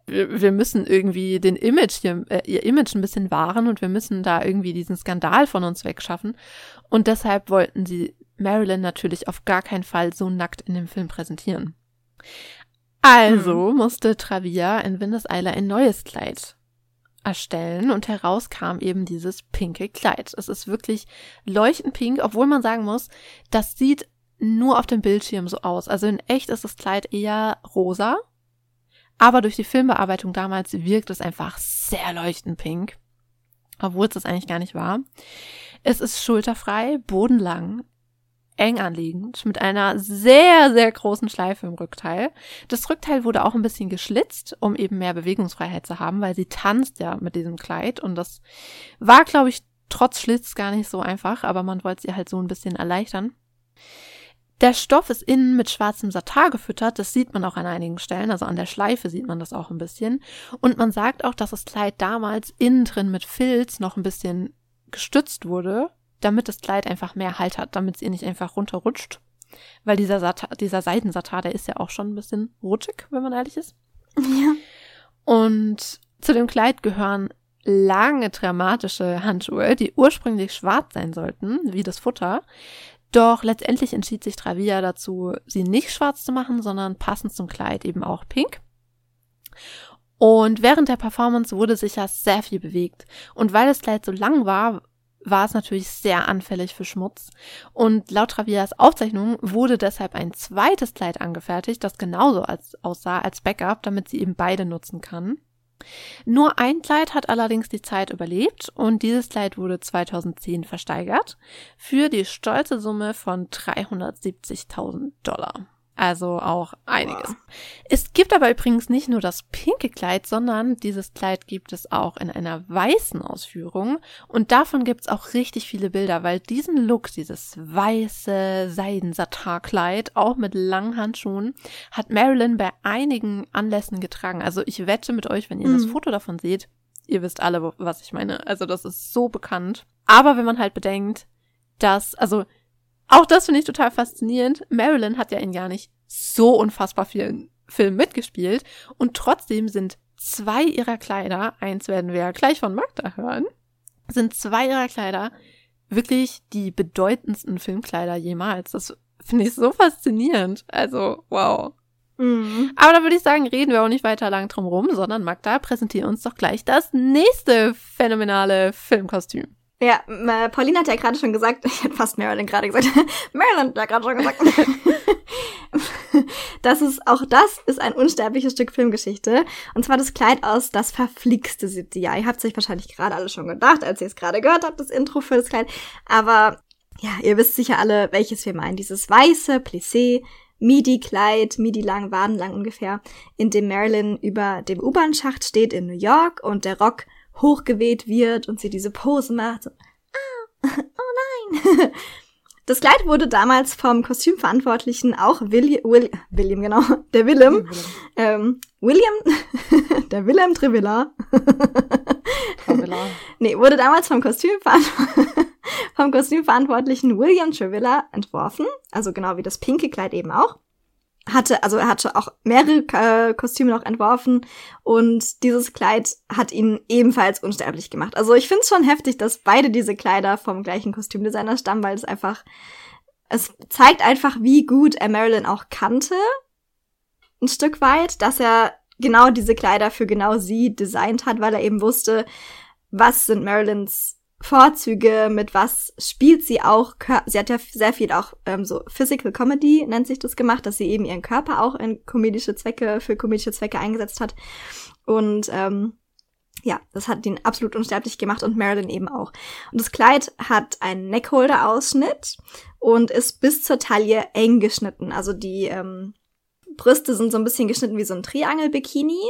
S2: wir, müssen irgendwie den Image hier, äh, ihr Image ein bisschen wahren und wir müssen da irgendwie diesen Skandal von uns wegschaffen. Und deshalb wollten sie Marilyn natürlich auf gar keinen Fall so nackt in dem Film präsentieren. Also mhm. musste Travia in Windeseile ein neues Kleid erstellen und heraus kam eben dieses pinke Kleid. Es ist wirklich leuchtend pink, obwohl man sagen muss, das sieht nur auf dem Bildschirm so aus. Also in echt ist das Kleid eher rosa, aber durch die Filmbearbeitung damals wirkt es einfach sehr leuchtend pink, obwohl es das eigentlich gar nicht war. Es ist schulterfrei, bodenlang, eng anliegend, mit einer sehr, sehr großen Schleife im Rückteil. Das Rückteil wurde auch ein bisschen geschlitzt, um eben mehr Bewegungsfreiheit zu haben, weil sie tanzt ja mit diesem Kleid und das war, glaube ich, trotz Schlitz gar nicht so einfach, aber man wollte sie halt so ein bisschen erleichtern. Der Stoff ist innen mit schwarzem Satar gefüttert, das sieht man auch an einigen Stellen, also an der Schleife sieht man das auch ein bisschen. Und man sagt auch, dass das Kleid damals innen drin mit Filz noch ein bisschen gestützt wurde, damit das Kleid einfach mehr Halt hat, damit es ihr nicht einfach runterrutscht. Weil dieser, dieser Seidensatar, der ist ja auch schon ein bisschen rutschig, wenn man ehrlich ist. Ja. Und zu dem Kleid gehören lange dramatische Handschuhe, die ursprünglich schwarz sein sollten, wie das Futter. Doch letztendlich entschied sich Travia dazu, sie nicht schwarz zu machen, sondern passend zum Kleid eben auch pink. Und während der Performance wurde sich ja sehr viel bewegt. Und weil das Kleid so lang war, war es natürlich sehr anfällig für Schmutz. Und laut Travias Aufzeichnung wurde deshalb ein zweites Kleid angefertigt, das genauso als, aussah als Backup, damit sie eben beide nutzen kann. Nur ein Kleid hat allerdings die Zeit überlebt und dieses Kleid wurde 2010 versteigert für die stolze Summe von 370.000 Dollar. Also auch einiges. Wow. Es gibt aber übrigens nicht nur das pinke Kleid, sondern dieses Kleid gibt es auch in einer weißen Ausführung. Und davon gibt es auch richtig viele Bilder, weil diesen Look, dieses weiße Seiden-Satar-Kleid, auch mit langen Handschuhen, hat Marilyn bei einigen Anlässen getragen. Also ich wette mit euch, wenn ihr mhm. das Foto davon seht, ihr wisst alle, was ich meine. Also das ist so bekannt. Aber wenn man halt bedenkt, dass, also auch das finde ich total faszinierend. Marilyn hat ja in gar nicht so unfassbar vielen Filmen mitgespielt und trotzdem sind zwei ihrer Kleider, eins werden wir ja gleich von Magda hören, sind zwei ihrer Kleider wirklich die bedeutendsten Filmkleider jemals. Das finde ich so faszinierend. Also, wow. Mhm. Aber da würde ich sagen, reden wir auch nicht weiter lang drum rum, sondern Magda, präsentiere uns doch gleich das nächste phänomenale Filmkostüm.
S1: Ja, äh, Pauline hat ja gerade schon gesagt, ich hätte fast Marilyn gerade gesagt, Marilyn hat ja gerade schon gesagt, das ist, auch das ist ein unsterbliches Stück Filmgeschichte. Und zwar das Kleid aus Das verflixte siebte Jahr. Ihr habt es euch wahrscheinlich gerade alle schon gedacht, als ihr es gerade gehört habt, das Intro für das Kleid. Aber ja, ihr wisst sicher alle, welches wir meinen. Dieses weiße Plissé, Midi-Kleid, Midi-lang, Wadenlang ungefähr, in dem Marilyn über dem U-Bahn-Schacht steht in New York und der Rock hochgeweht wird und sie diese Pose macht. Ah, oh nein. Das Kleid wurde damals vom Kostümverantwortlichen auch William, Will, William genau, der Willem, ähm, William, der Willem Trevilla. Nee, wurde damals vom Kostümverantwortlichen vom Kostümverantwortlichen William Trevilla entworfen, also genau wie das pinke Kleid eben auch. Hatte, also er hatte auch mehrere äh, Kostüme noch entworfen und dieses Kleid hat ihn ebenfalls unsterblich gemacht. Also ich finde es schon heftig, dass beide diese Kleider vom gleichen Kostümdesigner stammen, weil es einfach, es zeigt einfach, wie gut er Marilyn auch kannte. Ein Stück weit, dass er genau diese Kleider für genau sie designt hat, weil er eben wusste, was sind Marilyns Vorzüge, mit was spielt sie auch. Sie hat ja sehr viel auch ähm, so Physical Comedy, nennt sich das gemacht, dass sie eben ihren Körper auch in komedische Zwecke, für komedische Zwecke eingesetzt hat. Und ähm, ja, das hat ihn absolut unsterblich gemacht und Marilyn eben auch. Und das Kleid hat einen Neckholder-Ausschnitt und ist bis zur Taille eng geschnitten. Also die ähm, Brüste sind so ein bisschen geschnitten wie so ein Triangel-Bikini,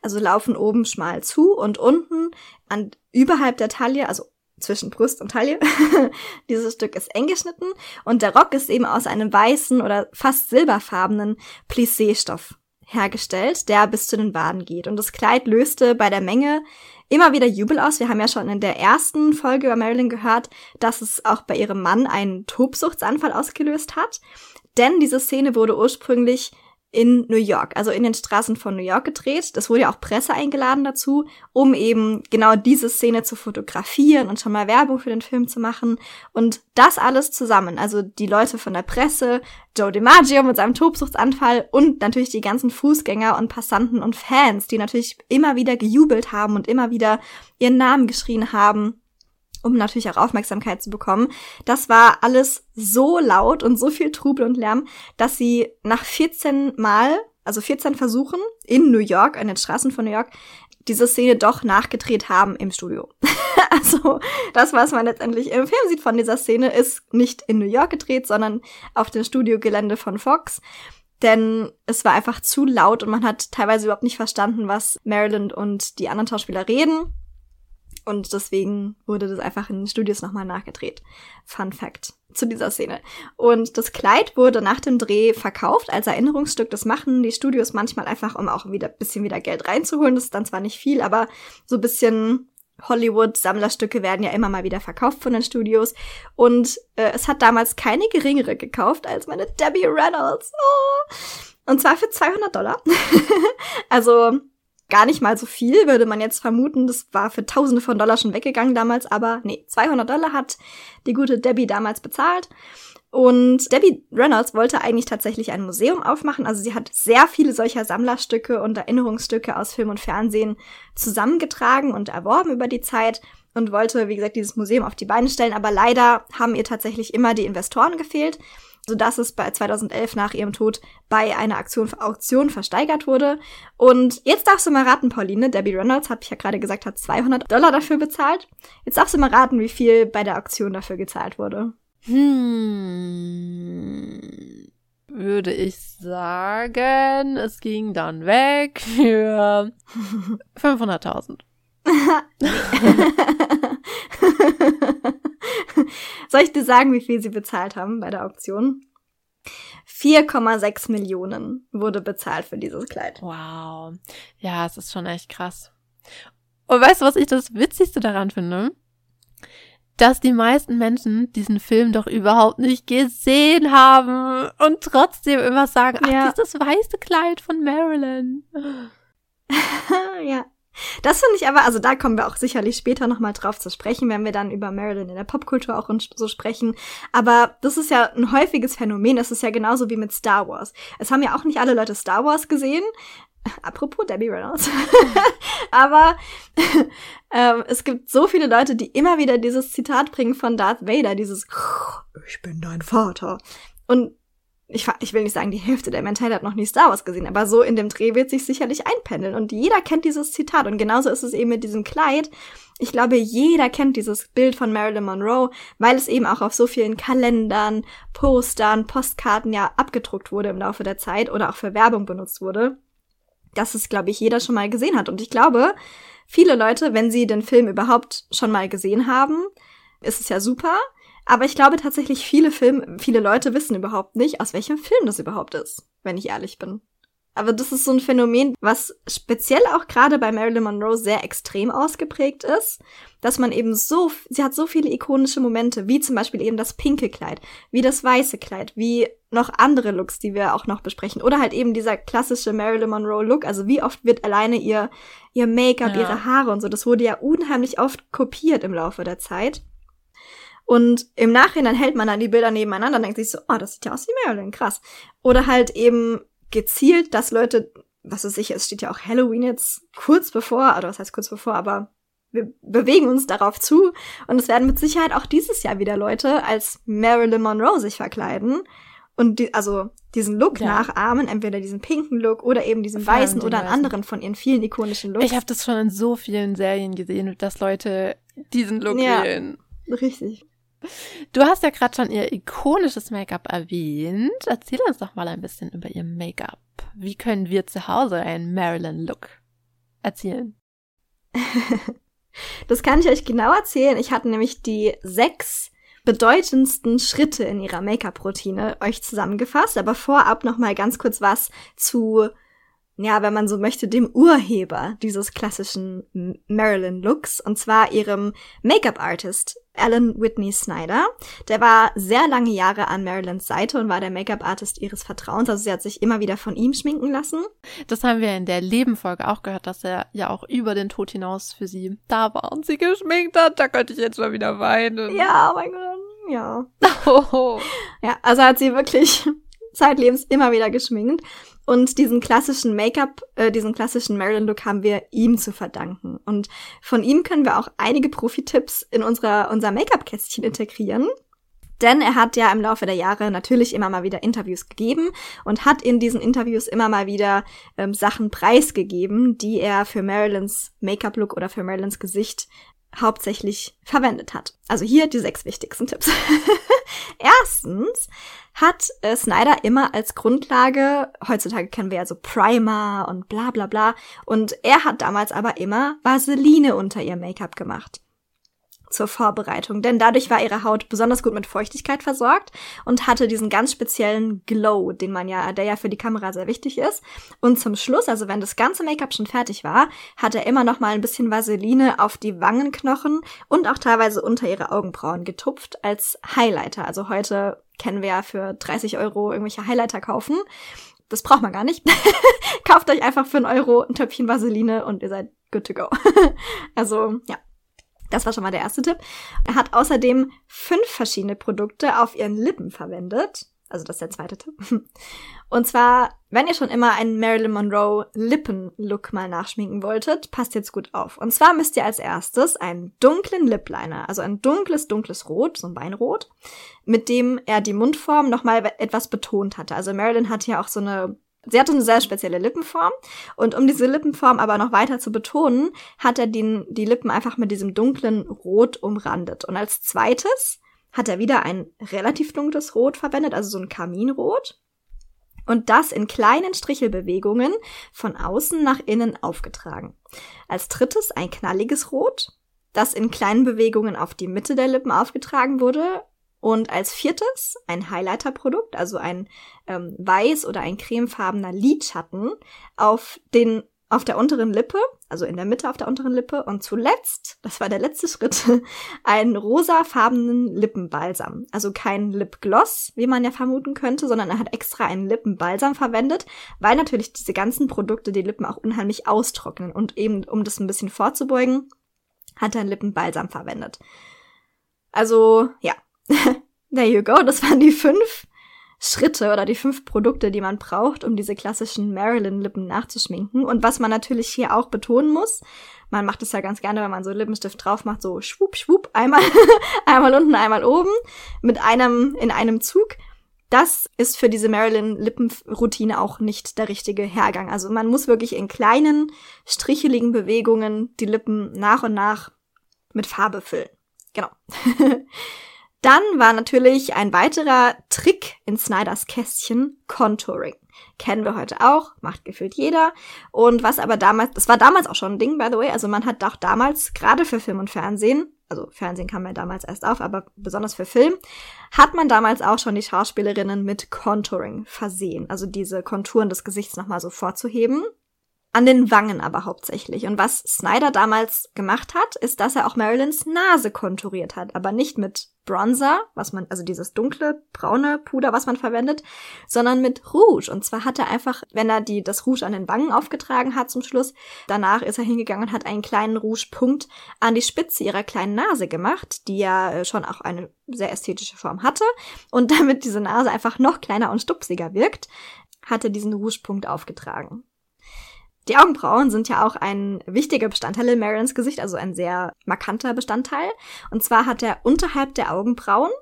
S1: also laufen oben schmal zu und unten an überhalb der Taille, also zwischen Brust und Taille. Dieses Stück ist eng geschnitten und der Rock ist eben aus einem weißen oder fast silberfarbenen Plissé-Stoff hergestellt, der bis zu den Waden geht. Und das Kleid löste bei der Menge immer wieder Jubel aus. Wir haben ja schon in der ersten Folge über Marilyn gehört, dass es auch bei ihrem Mann einen Tobsuchtsanfall ausgelöst hat. Denn diese Szene wurde ursprünglich in New York, also in den Straßen von New York gedreht. Das wurde ja auch Presse eingeladen dazu, um eben genau diese Szene zu fotografieren und schon mal Werbung für den Film zu machen. Und das alles zusammen, also die Leute von der Presse, Joe DiMaggio mit seinem Tobsuchtsanfall und natürlich die ganzen Fußgänger und Passanten und Fans, die natürlich immer wieder gejubelt haben und immer wieder ihren Namen geschrien haben um natürlich auch Aufmerksamkeit zu bekommen. Das war alles so laut und so viel Trubel und Lärm, dass sie nach 14 Mal, also 14 Versuchen in New York, an den Straßen von New York, diese Szene doch nachgedreht haben im Studio. also das, was man letztendlich im Film sieht von dieser Szene, ist nicht in New York gedreht, sondern auf dem Studiogelände von Fox. Denn es war einfach zu laut und man hat teilweise überhaupt nicht verstanden, was Maryland und die anderen Schauspieler reden. Und deswegen wurde das einfach in den Studios nochmal nachgedreht. Fun Fact zu dieser Szene. Und das Kleid wurde nach dem Dreh verkauft als Erinnerungsstück. Das machen die Studios manchmal einfach, um auch wieder bisschen wieder Geld reinzuholen. Das ist dann zwar nicht viel, aber so bisschen Hollywood-Sammlerstücke werden ja immer mal wieder verkauft von den Studios. Und äh, es hat damals keine geringere gekauft als meine Debbie Reynolds. Oh. Und zwar für 200 Dollar. also gar nicht mal so viel, würde man jetzt vermuten. Das war für Tausende von Dollar schon weggegangen damals, aber nee, 200 Dollar hat die gute Debbie damals bezahlt. Und Debbie Reynolds wollte eigentlich tatsächlich ein Museum aufmachen. Also sie hat sehr viele solcher Sammlerstücke und Erinnerungsstücke aus Film und Fernsehen zusammengetragen und erworben über die Zeit und wollte, wie gesagt, dieses Museum auf die Beine stellen. Aber leider haben ihr tatsächlich immer die Investoren gefehlt sodass es bei 2011 nach ihrem Tod bei einer Aktion, Auktion versteigert wurde. Und jetzt darfst du mal raten, Pauline, Debbie Reynolds, habe ich ja gerade gesagt, hat 200 Dollar dafür bezahlt. Jetzt darfst du mal raten, wie viel bei der Auktion dafür gezahlt wurde.
S2: Hm, würde ich sagen, es ging dann weg für 500.000.
S1: Soll ich dir sagen, wie viel sie bezahlt haben bei der Auktion? 4,6 Millionen wurde bezahlt für dieses Kleid.
S2: Wow. Ja, es ist schon echt krass. Und weißt du, was ich das Witzigste daran finde? Dass die meisten Menschen diesen Film doch überhaupt nicht gesehen haben und trotzdem immer sagen, ach, ja. das ist das weiße Kleid von Marilyn.
S1: ja, Das finde ich aber, also da kommen wir auch sicherlich später nochmal drauf zu sprechen, wenn wir dann über Marilyn in der Popkultur auch so sprechen. Aber das ist ja ein häufiges Phänomen. Das ist ja genauso wie mit Star Wars. Es haben ja auch nicht alle Leute Star Wars gesehen. Apropos Debbie Reynolds. aber ähm, es gibt so viele Leute, die immer wieder dieses Zitat bringen von Darth Vader, dieses Ich bin dein Vater. Und ich, ich will nicht sagen, die Hälfte der Menschheit hat noch nie Star Wars gesehen, aber so in dem Dreh wird sich sicherlich einpendeln. Und jeder kennt dieses Zitat. Und genauso ist es eben mit diesem Kleid. Ich glaube, jeder kennt dieses Bild von Marilyn Monroe, weil es eben auch auf so vielen Kalendern, Postern, Postkarten ja abgedruckt wurde im Laufe der Zeit oder auch für Werbung benutzt wurde. Dass es, glaube ich, jeder schon mal gesehen hat. Und ich glaube, viele Leute, wenn sie den Film überhaupt schon mal gesehen haben, ist es ja super. Aber ich glaube tatsächlich, viele Film, viele Leute wissen überhaupt nicht, aus welchem Film das überhaupt ist, wenn ich ehrlich bin. Aber das ist so ein Phänomen, was speziell auch gerade bei Marilyn Monroe sehr extrem ausgeprägt ist, dass man eben so, sie hat so viele ikonische Momente, wie zum Beispiel eben das pinke Kleid, wie das weiße Kleid, wie noch andere Looks, die wir auch noch besprechen, oder halt eben dieser klassische Marilyn Monroe Look, also wie oft wird alleine ihr, ihr Make-up, ja. ihre Haare und so, das wurde ja unheimlich oft kopiert im Laufe der Zeit. Und im Nachhinein hält man dann die Bilder nebeneinander und denkt sich so, oh, das sieht ja aus wie Marilyn, krass. Oder halt eben gezielt, dass Leute, was weiß ich, es steht ja auch Halloween jetzt kurz bevor, oder was heißt kurz bevor, aber wir bewegen uns darauf zu. Und es werden mit Sicherheit auch dieses Jahr wieder Leute als Marilyn Monroe sich verkleiden und die, also diesen Look ja. nachahmen, entweder diesen pinken Look oder eben diesen weißen oder einen weißen. anderen von ihren vielen ikonischen Looks.
S2: Ich habe das schon in so vielen Serien gesehen, dass Leute diesen Look ja, wählen.
S1: Richtig.
S2: Du hast ja gerade schon ihr ikonisches Make-up erwähnt. Erzähl uns doch mal ein bisschen über ihr Make-up. Wie können wir zu Hause einen Marilyn-Look erzielen?
S1: das kann ich euch genau erzählen. Ich hatte nämlich die sechs bedeutendsten Schritte in ihrer Make-up-Routine euch zusammengefasst. Aber vorab noch mal ganz kurz was zu ja, wenn man so möchte, dem Urheber dieses klassischen Marilyn-Looks, und zwar ihrem Make-up-Artist Alan Whitney Snyder. Der war sehr lange Jahre an Marilyns Seite und war der Make-up-Artist ihres Vertrauens. Also sie hat sich immer wieder von ihm schminken lassen.
S2: Das haben wir in der Lebenfolge auch gehört, dass er ja auch über den Tod hinaus für sie da war und sie geschminkt hat. Da könnte ich jetzt mal wieder weinen.
S1: Ja, oh mein Gott, ja. Oh. Ja, also hat sie wirklich zeitlebens immer wieder geschminkt. Und diesen klassischen Make-up, äh, diesen klassischen Marilyn-Look haben wir ihm zu verdanken. Und von ihm können wir auch einige Profi-Tipps in unserer, unser Make-up-Kästchen integrieren. Denn er hat ja im Laufe der Jahre natürlich immer mal wieder Interviews gegeben und hat in diesen Interviews immer mal wieder ähm, Sachen preisgegeben, die er für Marilyns Make-up-Look oder für Marilyns Gesicht hauptsächlich verwendet hat. Also hier die sechs wichtigsten Tipps. Erstens hat äh, Snyder immer als Grundlage, heutzutage kennen wir ja so Primer und bla bla bla, und er hat damals aber immer Vaseline unter ihr Make-up gemacht zur Vorbereitung, denn dadurch war ihre Haut besonders gut mit Feuchtigkeit versorgt und hatte diesen ganz speziellen Glow, den man ja, der ja für die Kamera sehr wichtig ist. Und zum Schluss, also wenn das ganze Make-up schon fertig war, hat er immer noch mal ein bisschen Vaseline auf die Wangenknochen und auch teilweise unter ihre Augenbrauen getupft als Highlighter. Also heute kennen wir ja für 30 Euro irgendwelche Highlighter kaufen. Das braucht man gar nicht. Kauft euch einfach für einen Euro ein Töpfchen Vaseline und ihr seid good to go. also, ja, das war schon mal der erste Tipp. Er hat außerdem fünf verschiedene Produkte auf ihren Lippen verwendet. Also das ist der zweite Tipp. Und zwar, wenn ihr schon immer einen Marilyn Monroe Lippen-Look mal nachschminken wolltet, passt jetzt gut auf. Und zwar müsst ihr als erstes einen dunklen Lip Liner, also ein dunkles, dunkles Rot, so ein Weinrot, mit dem er die Mundform nochmal etwas betont hatte. Also Marilyn hatte ja auch so eine Sie hatte eine sehr spezielle Lippenform und um diese Lippenform aber noch weiter zu betonen, hat er den, die Lippen einfach mit diesem dunklen Rot umrandet. Und als zweites hat er wieder ein relativ dunkles Rot verwendet, also so ein Kaminrot. Und das in kleinen Strichelbewegungen von außen nach innen aufgetragen. Als drittes ein knalliges Rot, das in kleinen Bewegungen auf die Mitte der Lippen aufgetragen wurde und als viertes ein Highlighter-Produkt, also ein ähm, weiß oder ein cremefarbener Lidschatten auf den auf der unteren Lippe, also in der Mitte auf der unteren Lippe und zuletzt, das war der letzte Schritt, einen rosafarbenen Lippenbalsam. Also kein Lipgloss, wie man ja vermuten könnte, sondern er hat extra einen Lippenbalsam verwendet, weil natürlich diese ganzen Produkte die Lippen auch unheimlich austrocknen und eben um das ein bisschen vorzubeugen, hat er einen Lippenbalsam verwendet. Also, ja. There you go, das waren die fünf Schritte oder die fünf Produkte, die man braucht, um diese klassischen Marilyn-Lippen nachzuschminken. Und was man natürlich hier auch betonen muss, man macht es ja ganz gerne, wenn man so Lippenstift drauf macht, so schwupp, schwupp, einmal, einmal unten, einmal oben, mit einem, in einem Zug. Das ist für diese Marilyn-Lippenroutine auch nicht der richtige Hergang. Also man muss wirklich in kleinen, stricheligen Bewegungen die Lippen nach und nach mit Farbe füllen. Genau. Dann war natürlich ein weiterer Trick in Snyders Kästchen Contouring. Kennen wir heute auch, macht gefühlt jeder. Und was aber damals, das war damals auch schon ein Ding, by the way. Also man hat auch damals, gerade für Film und Fernsehen, also Fernsehen kam ja damals erst auf, aber besonders für Film, hat man damals auch schon die Schauspielerinnen mit Contouring versehen. Also diese Konturen des Gesichts nochmal so vorzuheben. An den Wangen aber hauptsächlich. Und was Snyder damals gemacht hat, ist, dass er auch Marilyns Nase konturiert hat. Aber nicht mit Bronzer, was man, also dieses dunkle, braune Puder, was man verwendet, sondern mit Rouge. Und zwar hat er einfach, wenn er die, das Rouge an den Wangen aufgetragen hat zum Schluss, danach ist er hingegangen und hat einen kleinen Rouge-Punkt an die Spitze ihrer kleinen Nase gemacht, die ja äh, schon auch eine sehr ästhetische Form hatte. Und damit diese Nase einfach noch kleiner und stupsiger wirkt, hat er diesen Rouge-Punkt aufgetragen. Die Augenbrauen sind ja auch ein wichtiger Bestandteil in Marions Gesicht, also ein sehr markanter Bestandteil. Und zwar hat er unterhalb der Augenbrauen,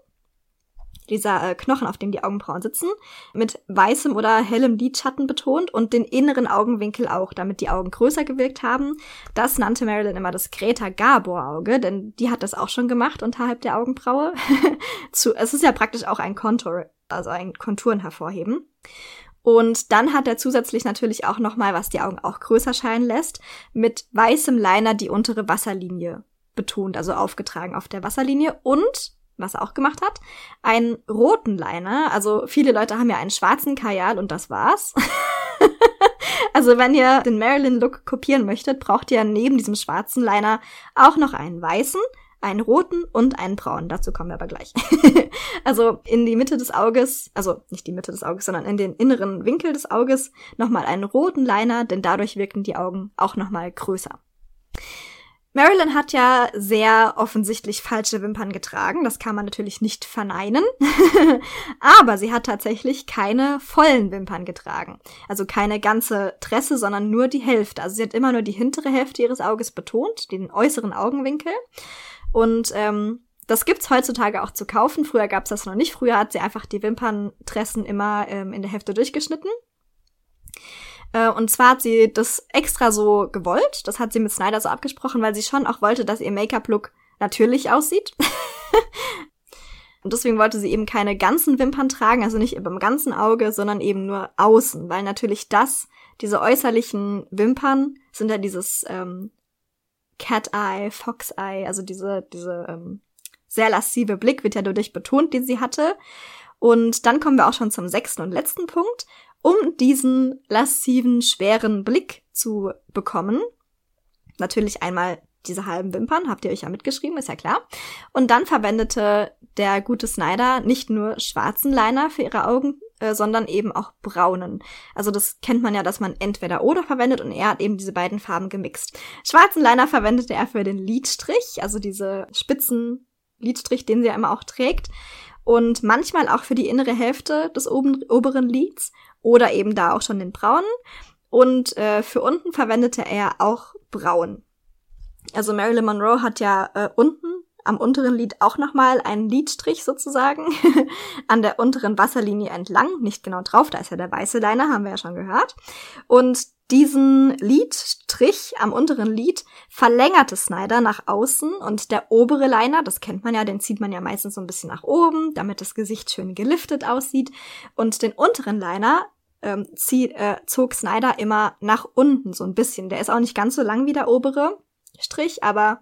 S1: dieser äh, Knochen, auf dem die Augenbrauen sitzen, mit weißem oder hellem Lidschatten betont und den inneren Augenwinkel auch, damit die Augen größer gewirkt haben. Das nannte Marilyn immer das Greta Gabor Auge, denn die hat das auch schon gemacht unterhalb der Augenbraue. Zu, es ist ja praktisch auch ein Kontur, also ein Konturen hervorheben. Und dann hat er zusätzlich natürlich auch nochmal, was die Augen auch größer scheinen lässt, mit weißem Liner die untere Wasserlinie betont, also aufgetragen auf der Wasserlinie und was er auch gemacht hat, einen roten Liner. Also viele Leute haben ja einen schwarzen Kajal und das war's. also wenn ihr den Marilyn-Look kopieren möchtet, braucht ihr neben diesem schwarzen Liner auch noch einen weißen, einen roten und einen braunen. Dazu kommen wir aber gleich. also in die Mitte des Auges, also nicht die Mitte des Auges, sondern in den inneren Winkel des Auges nochmal einen roten Liner, denn dadurch wirken die Augen auch nochmal größer. Marilyn hat ja sehr offensichtlich falsche Wimpern getragen, das kann man natürlich nicht verneinen, aber sie hat tatsächlich keine vollen Wimpern getragen. Also keine ganze Tresse, sondern nur die Hälfte. Also sie hat immer nur die hintere Hälfte ihres Auges betont, den äußeren Augenwinkel. Und ähm, das gibt's heutzutage auch zu kaufen. Früher gab's das noch nicht. Früher hat sie einfach die Wimperntressen immer ähm, in der Hälfte durchgeschnitten. Äh, und zwar hat sie das extra so gewollt. Das hat sie mit Snyder so abgesprochen, weil sie schon auch wollte, dass ihr Make-up-Look natürlich aussieht. und deswegen wollte sie eben keine ganzen Wimpern tragen, also nicht beim ganzen Auge, sondern eben nur außen, weil natürlich das, diese äußerlichen Wimpern sind ja dieses ähm, Cat Eye, Fox Eye, also diese, diese ähm, sehr lascive Blick wird ja dadurch betont, den sie hatte. Und dann kommen wir auch schon zum sechsten und letzten Punkt. Um diesen lasciven, schweren Blick zu bekommen, natürlich einmal diese halben Wimpern, habt ihr euch ja mitgeschrieben, ist ja klar. Und dann verwendete der gute Snyder nicht nur schwarzen Liner für ihre Augen, äh, sondern eben auch braunen. Also das kennt man ja, dass man entweder oder verwendet und er hat eben diese beiden Farben gemixt. Schwarzen Liner verwendete er für den Lidstrich, also diese spitzen Lidstrich, den sie ja immer auch trägt. Und manchmal auch für die innere Hälfte des oben, oberen Lids oder eben da auch schon den braunen. Und äh, für unten verwendete er auch braun. Also Marilyn Monroe hat ja äh, unten am unteren Lid auch nochmal einen Lidstrich sozusagen an der unteren Wasserlinie entlang, nicht genau drauf, da ist ja der weiße Liner, haben wir ja schon gehört. Und diesen Lidstrich am unteren Lid verlängerte Snyder nach außen und der obere Liner, das kennt man ja, den zieht man ja meistens so ein bisschen nach oben, damit das Gesicht schön geliftet aussieht. Und den unteren Liner ähm, zieh, äh, zog Snyder immer nach unten so ein bisschen. Der ist auch nicht ganz so lang wie der obere Strich, aber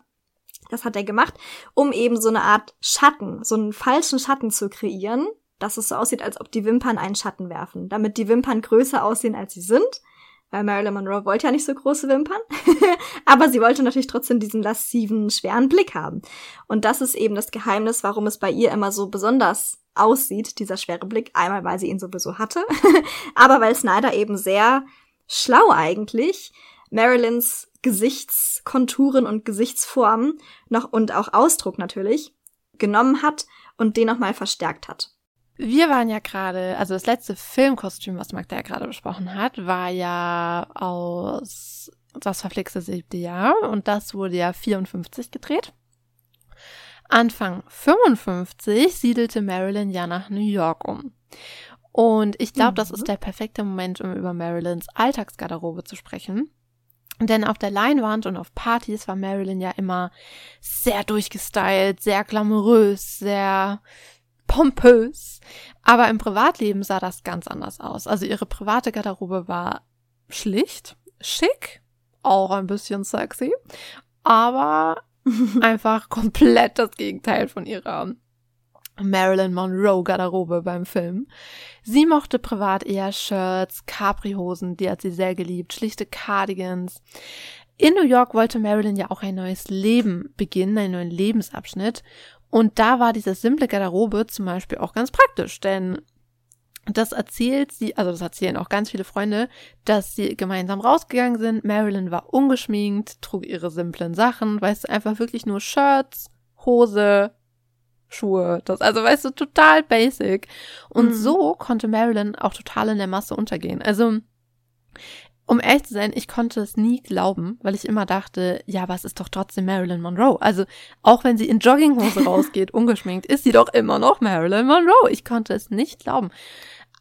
S1: das hat er gemacht, um eben so eine Art Schatten, so einen falschen Schatten zu kreieren, dass es so aussieht, als ob die Wimpern einen Schatten werfen, damit die Wimpern größer aussehen, als sie sind. weil Marilyn Monroe wollte ja nicht so große Wimpern, aber sie wollte natürlich trotzdem diesen lassiven, schweren Blick haben. Und das ist eben das Geheimnis, warum es bei ihr immer so besonders aussieht, dieser schwere Blick. Einmal, weil sie ihn sowieso hatte, aber weil Snyder eben sehr schlau eigentlich Marilyns Gesichtskonturen und Gesichtsformen noch und auch Ausdruck natürlich genommen hat und den nochmal verstärkt hat.
S2: Wir waren ja gerade, also das letzte Filmkostüm, was Magda ja gerade besprochen hat, war ja aus das verflixte siebte Jahr und das wurde ja 54 gedreht. Anfang 55 siedelte Marilyn ja nach New York um. Und ich glaube, mhm. das ist der perfekte Moment, um über Marilyns Alltagsgarderobe zu sprechen. Denn auf der Leinwand und auf Partys war Marilyn ja immer sehr durchgestylt, sehr glamourös, sehr pompös. Aber im Privatleben sah das ganz anders aus. Also ihre private Garderobe war schlicht, schick, auch ein bisschen sexy, aber einfach komplett das Gegenteil von ihrer Marilyn Monroe Garderobe beim Film. Sie mochte privat eher Shirts, Capri-Hosen, die hat sie sehr geliebt, schlichte Cardigans. In New York wollte Marilyn ja auch ein neues Leben beginnen, einen neuen Lebensabschnitt. Und da war diese simple Garderobe zum Beispiel auch ganz praktisch, denn das erzählt sie, also das erzählen auch ganz viele Freunde, dass sie gemeinsam rausgegangen sind. Marilyn war ungeschminkt, trug ihre simplen Sachen, weißt du, einfach wirklich nur Shirts, Hose, Schuhe. Das, also weißt du, total basic. Und mhm. so konnte Marilyn auch total in der Masse untergehen. Also um ehrlich zu sein, ich konnte es nie glauben, weil ich immer dachte, ja, aber es ist doch trotzdem Marilyn Monroe. Also auch wenn sie in Jogginghose rausgeht, ungeschminkt, ist sie doch immer noch Marilyn Monroe. Ich konnte es nicht glauben.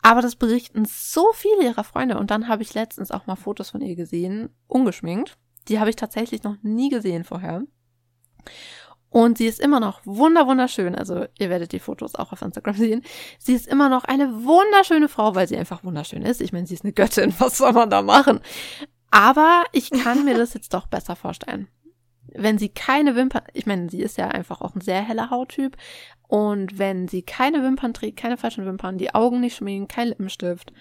S2: Aber das berichten so viele ihrer Freunde. Und dann habe ich letztens auch mal Fotos von ihr gesehen, ungeschminkt. Die habe ich tatsächlich noch nie gesehen vorher. Und sie ist immer noch wunder wunderschön. Also ihr werdet die Fotos auch auf Instagram sehen. Sie ist immer noch eine wunderschöne Frau, weil sie einfach wunderschön ist. Ich meine, sie ist eine Göttin. Was soll man da machen? Aber ich kann mir das jetzt doch besser vorstellen. Wenn sie keine Wimpern, ich meine, sie ist ja einfach auch ein sehr heller Hauttyp. Und wenn sie keine Wimpern trägt, keine falschen Wimpern, die Augen nicht schminken, kein Lippenstift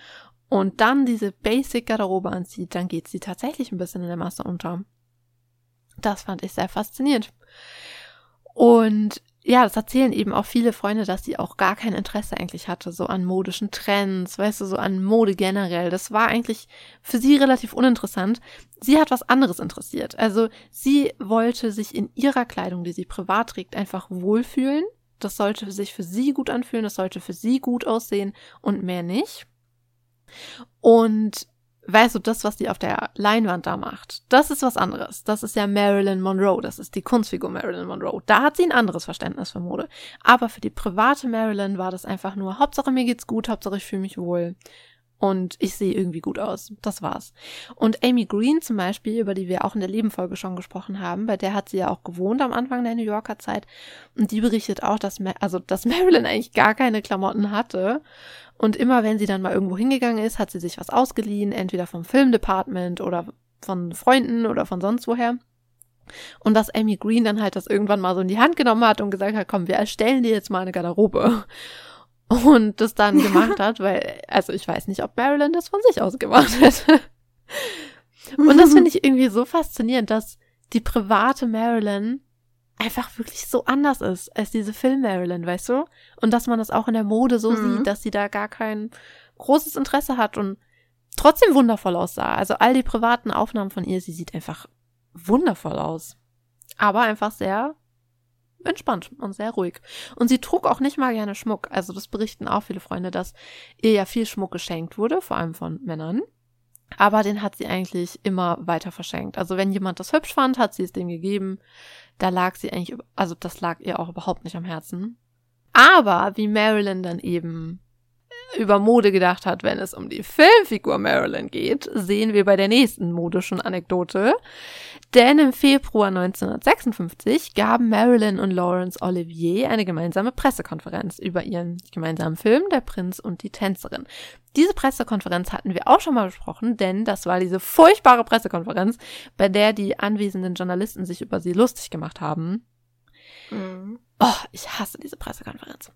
S2: und dann diese Basic Garderobe anzieht, dann geht sie tatsächlich ein bisschen in der Masse unter. Das fand ich sehr faszinierend. Und ja, das erzählen eben auch viele Freunde, dass sie auch gar kein Interesse eigentlich hatte, so an modischen Trends, weißt du, so an Mode generell. Das war eigentlich für sie relativ uninteressant. Sie hat was anderes interessiert. Also sie wollte sich in ihrer Kleidung, die sie privat trägt, einfach wohlfühlen. Das sollte sich für sie gut anfühlen, das sollte für sie gut aussehen und mehr nicht. Und weißt du, das, was die auf der Leinwand da macht, das ist was anderes. Das ist ja Marilyn Monroe, das ist die Kunstfigur Marilyn Monroe. Da hat sie ein anderes Verständnis für Mode. Aber für die private Marilyn war das einfach nur, Hauptsache mir geht's gut, Hauptsache ich fühle mich wohl. Und ich sehe irgendwie gut aus. Das war's. Und Amy Green zum Beispiel, über die wir auch in der Lebenfolge schon gesprochen haben, bei der hat sie ja auch gewohnt am Anfang der New Yorker Zeit. Und die berichtet auch, dass, Ma also, dass Marilyn eigentlich gar keine Klamotten hatte und immer wenn sie dann mal irgendwo hingegangen ist, hat sie sich was ausgeliehen, entweder vom Filmdepartment oder von Freunden oder von sonst woher. Und dass Amy Green dann halt das irgendwann mal so in die Hand genommen hat und gesagt hat, komm, wir erstellen dir jetzt mal eine Garderobe. Und das dann gemacht hat, weil, also ich weiß nicht, ob Marilyn das von sich aus gemacht hätte. Und das finde ich irgendwie so faszinierend, dass die private Marilyn einfach wirklich so anders ist als diese Film-Marilyn, weißt du? Und dass man das auch in der Mode so mhm. sieht, dass sie da gar kein großes Interesse hat und trotzdem wundervoll aussah. Also all die privaten Aufnahmen von ihr, sie sieht einfach wundervoll aus. Aber einfach sehr entspannt und sehr ruhig. Und sie trug auch nicht mal gerne Schmuck. Also das berichten auch viele Freunde, dass ihr ja viel Schmuck geschenkt wurde, vor allem von Männern. Aber den hat sie eigentlich immer weiter verschenkt. Also wenn jemand das hübsch fand, hat sie es dem gegeben. Da lag sie eigentlich, also das lag ihr auch überhaupt nicht am Herzen. Aber wie Marilyn dann eben über Mode gedacht hat, wenn es um die Filmfigur Marilyn geht, sehen wir bei der nächsten modischen Anekdote. Denn im Februar 1956 gaben Marilyn und Laurence Olivier eine gemeinsame Pressekonferenz über ihren gemeinsamen Film Der Prinz und die Tänzerin. Diese Pressekonferenz hatten wir auch schon mal besprochen, denn das war diese furchtbare Pressekonferenz, bei der die anwesenden Journalisten sich über sie lustig gemacht haben. Mhm. Oh, ich hasse diese Pressekonferenz.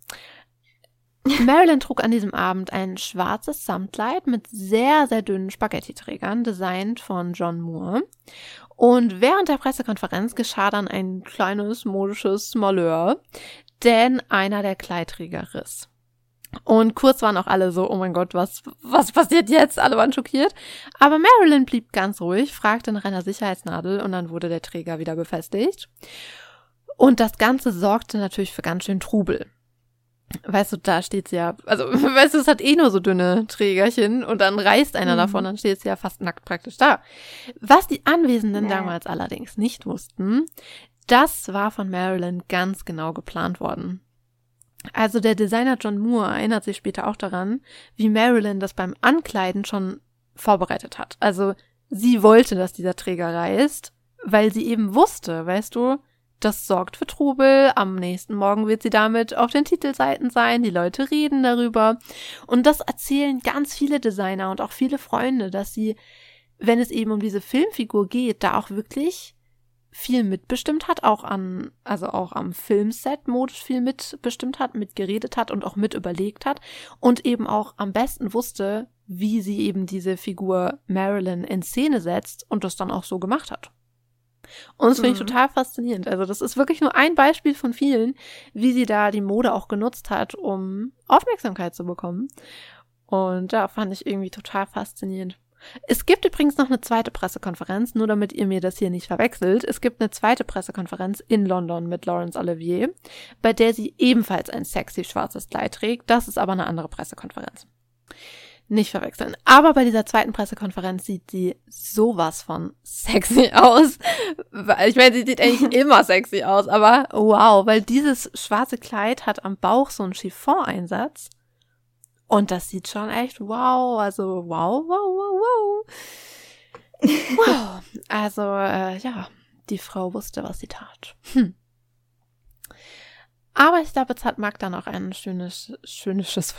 S2: Marilyn trug an diesem Abend ein schwarzes Samtkleid mit sehr, sehr dünnen Spaghetti-Trägern, designt von John Moore. Und während der Pressekonferenz geschah dann ein kleines modisches Malheur, denn einer der Kleidträger riss. Und kurz waren auch alle so, oh mein Gott, was, was passiert jetzt? Alle waren schockiert. Aber Marilyn blieb ganz ruhig, fragte nach einer Sicherheitsnadel und dann wurde der Träger wieder befestigt. Und das Ganze sorgte natürlich für ganz schön Trubel. Weißt du, da steht sie ja, also, weißt du, es hat eh nur so dünne Trägerchen und dann reißt einer mhm. davon, dann steht sie ja fast nackt praktisch da. Was die Anwesenden nee. damals allerdings nicht wussten, das war von Marilyn ganz genau geplant worden. Also der Designer John Moore erinnert sich später auch daran, wie Marilyn das beim Ankleiden schon vorbereitet hat. Also sie wollte, dass dieser Träger reißt, weil sie eben wusste, weißt du, das sorgt für Trubel. Am nächsten Morgen wird sie damit auf den Titelseiten sein. Die Leute reden darüber. Und das erzählen ganz viele Designer und auch viele Freunde, dass sie, wenn es eben um diese Filmfigur geht, da auch wirklich viel mitbestimmt hat, auch an, also auch am Filmset modisch viel mitbestimmt hat, mitgeredet hat und auch mit überlegt hat und eben auch am besten wusste, wie sie eben diese Figur Marilyn in Szene setzt und das dann auch so gemacht hat. Und das finde ich mhm. total faszinierend. Also das ist wirklich nur ein Beispiel von vielen, wie sie da die Mode auch genutzt hat, um Aufmerksamkeit zu bekommen. Und da fand ich irgendwie total faszinierend. Es gibt übrigens noch eine zweite Pressekonferenz, nur damit ihr mir das hier nicht verwechselt. Es gibt eine zweite Pressekonferenz in London mit Laurence Olivier, bei der sie ebenfalls ein sexy schwarzes Kleid trägt. Das ist aber eine andere Pressekonferenz. Nicht verwechseln. Aber bei dieser zweiten Pressekonferenz sieht sie sowas von sexy aus. Ich meine, sie sieht eigentlich immer sexy aus, aber wow, weil dieses schwarze Kleid hat am Bauch so einen Chiffon-Einsatz. Und das sieht schon echt wow, also wow, wow, wow, wow. Wow. Also, äh, ja, die Frau wusste, was sie tat. Hm. Aber ich glaube, jetzt hat Magda noch ein schönes, schönes,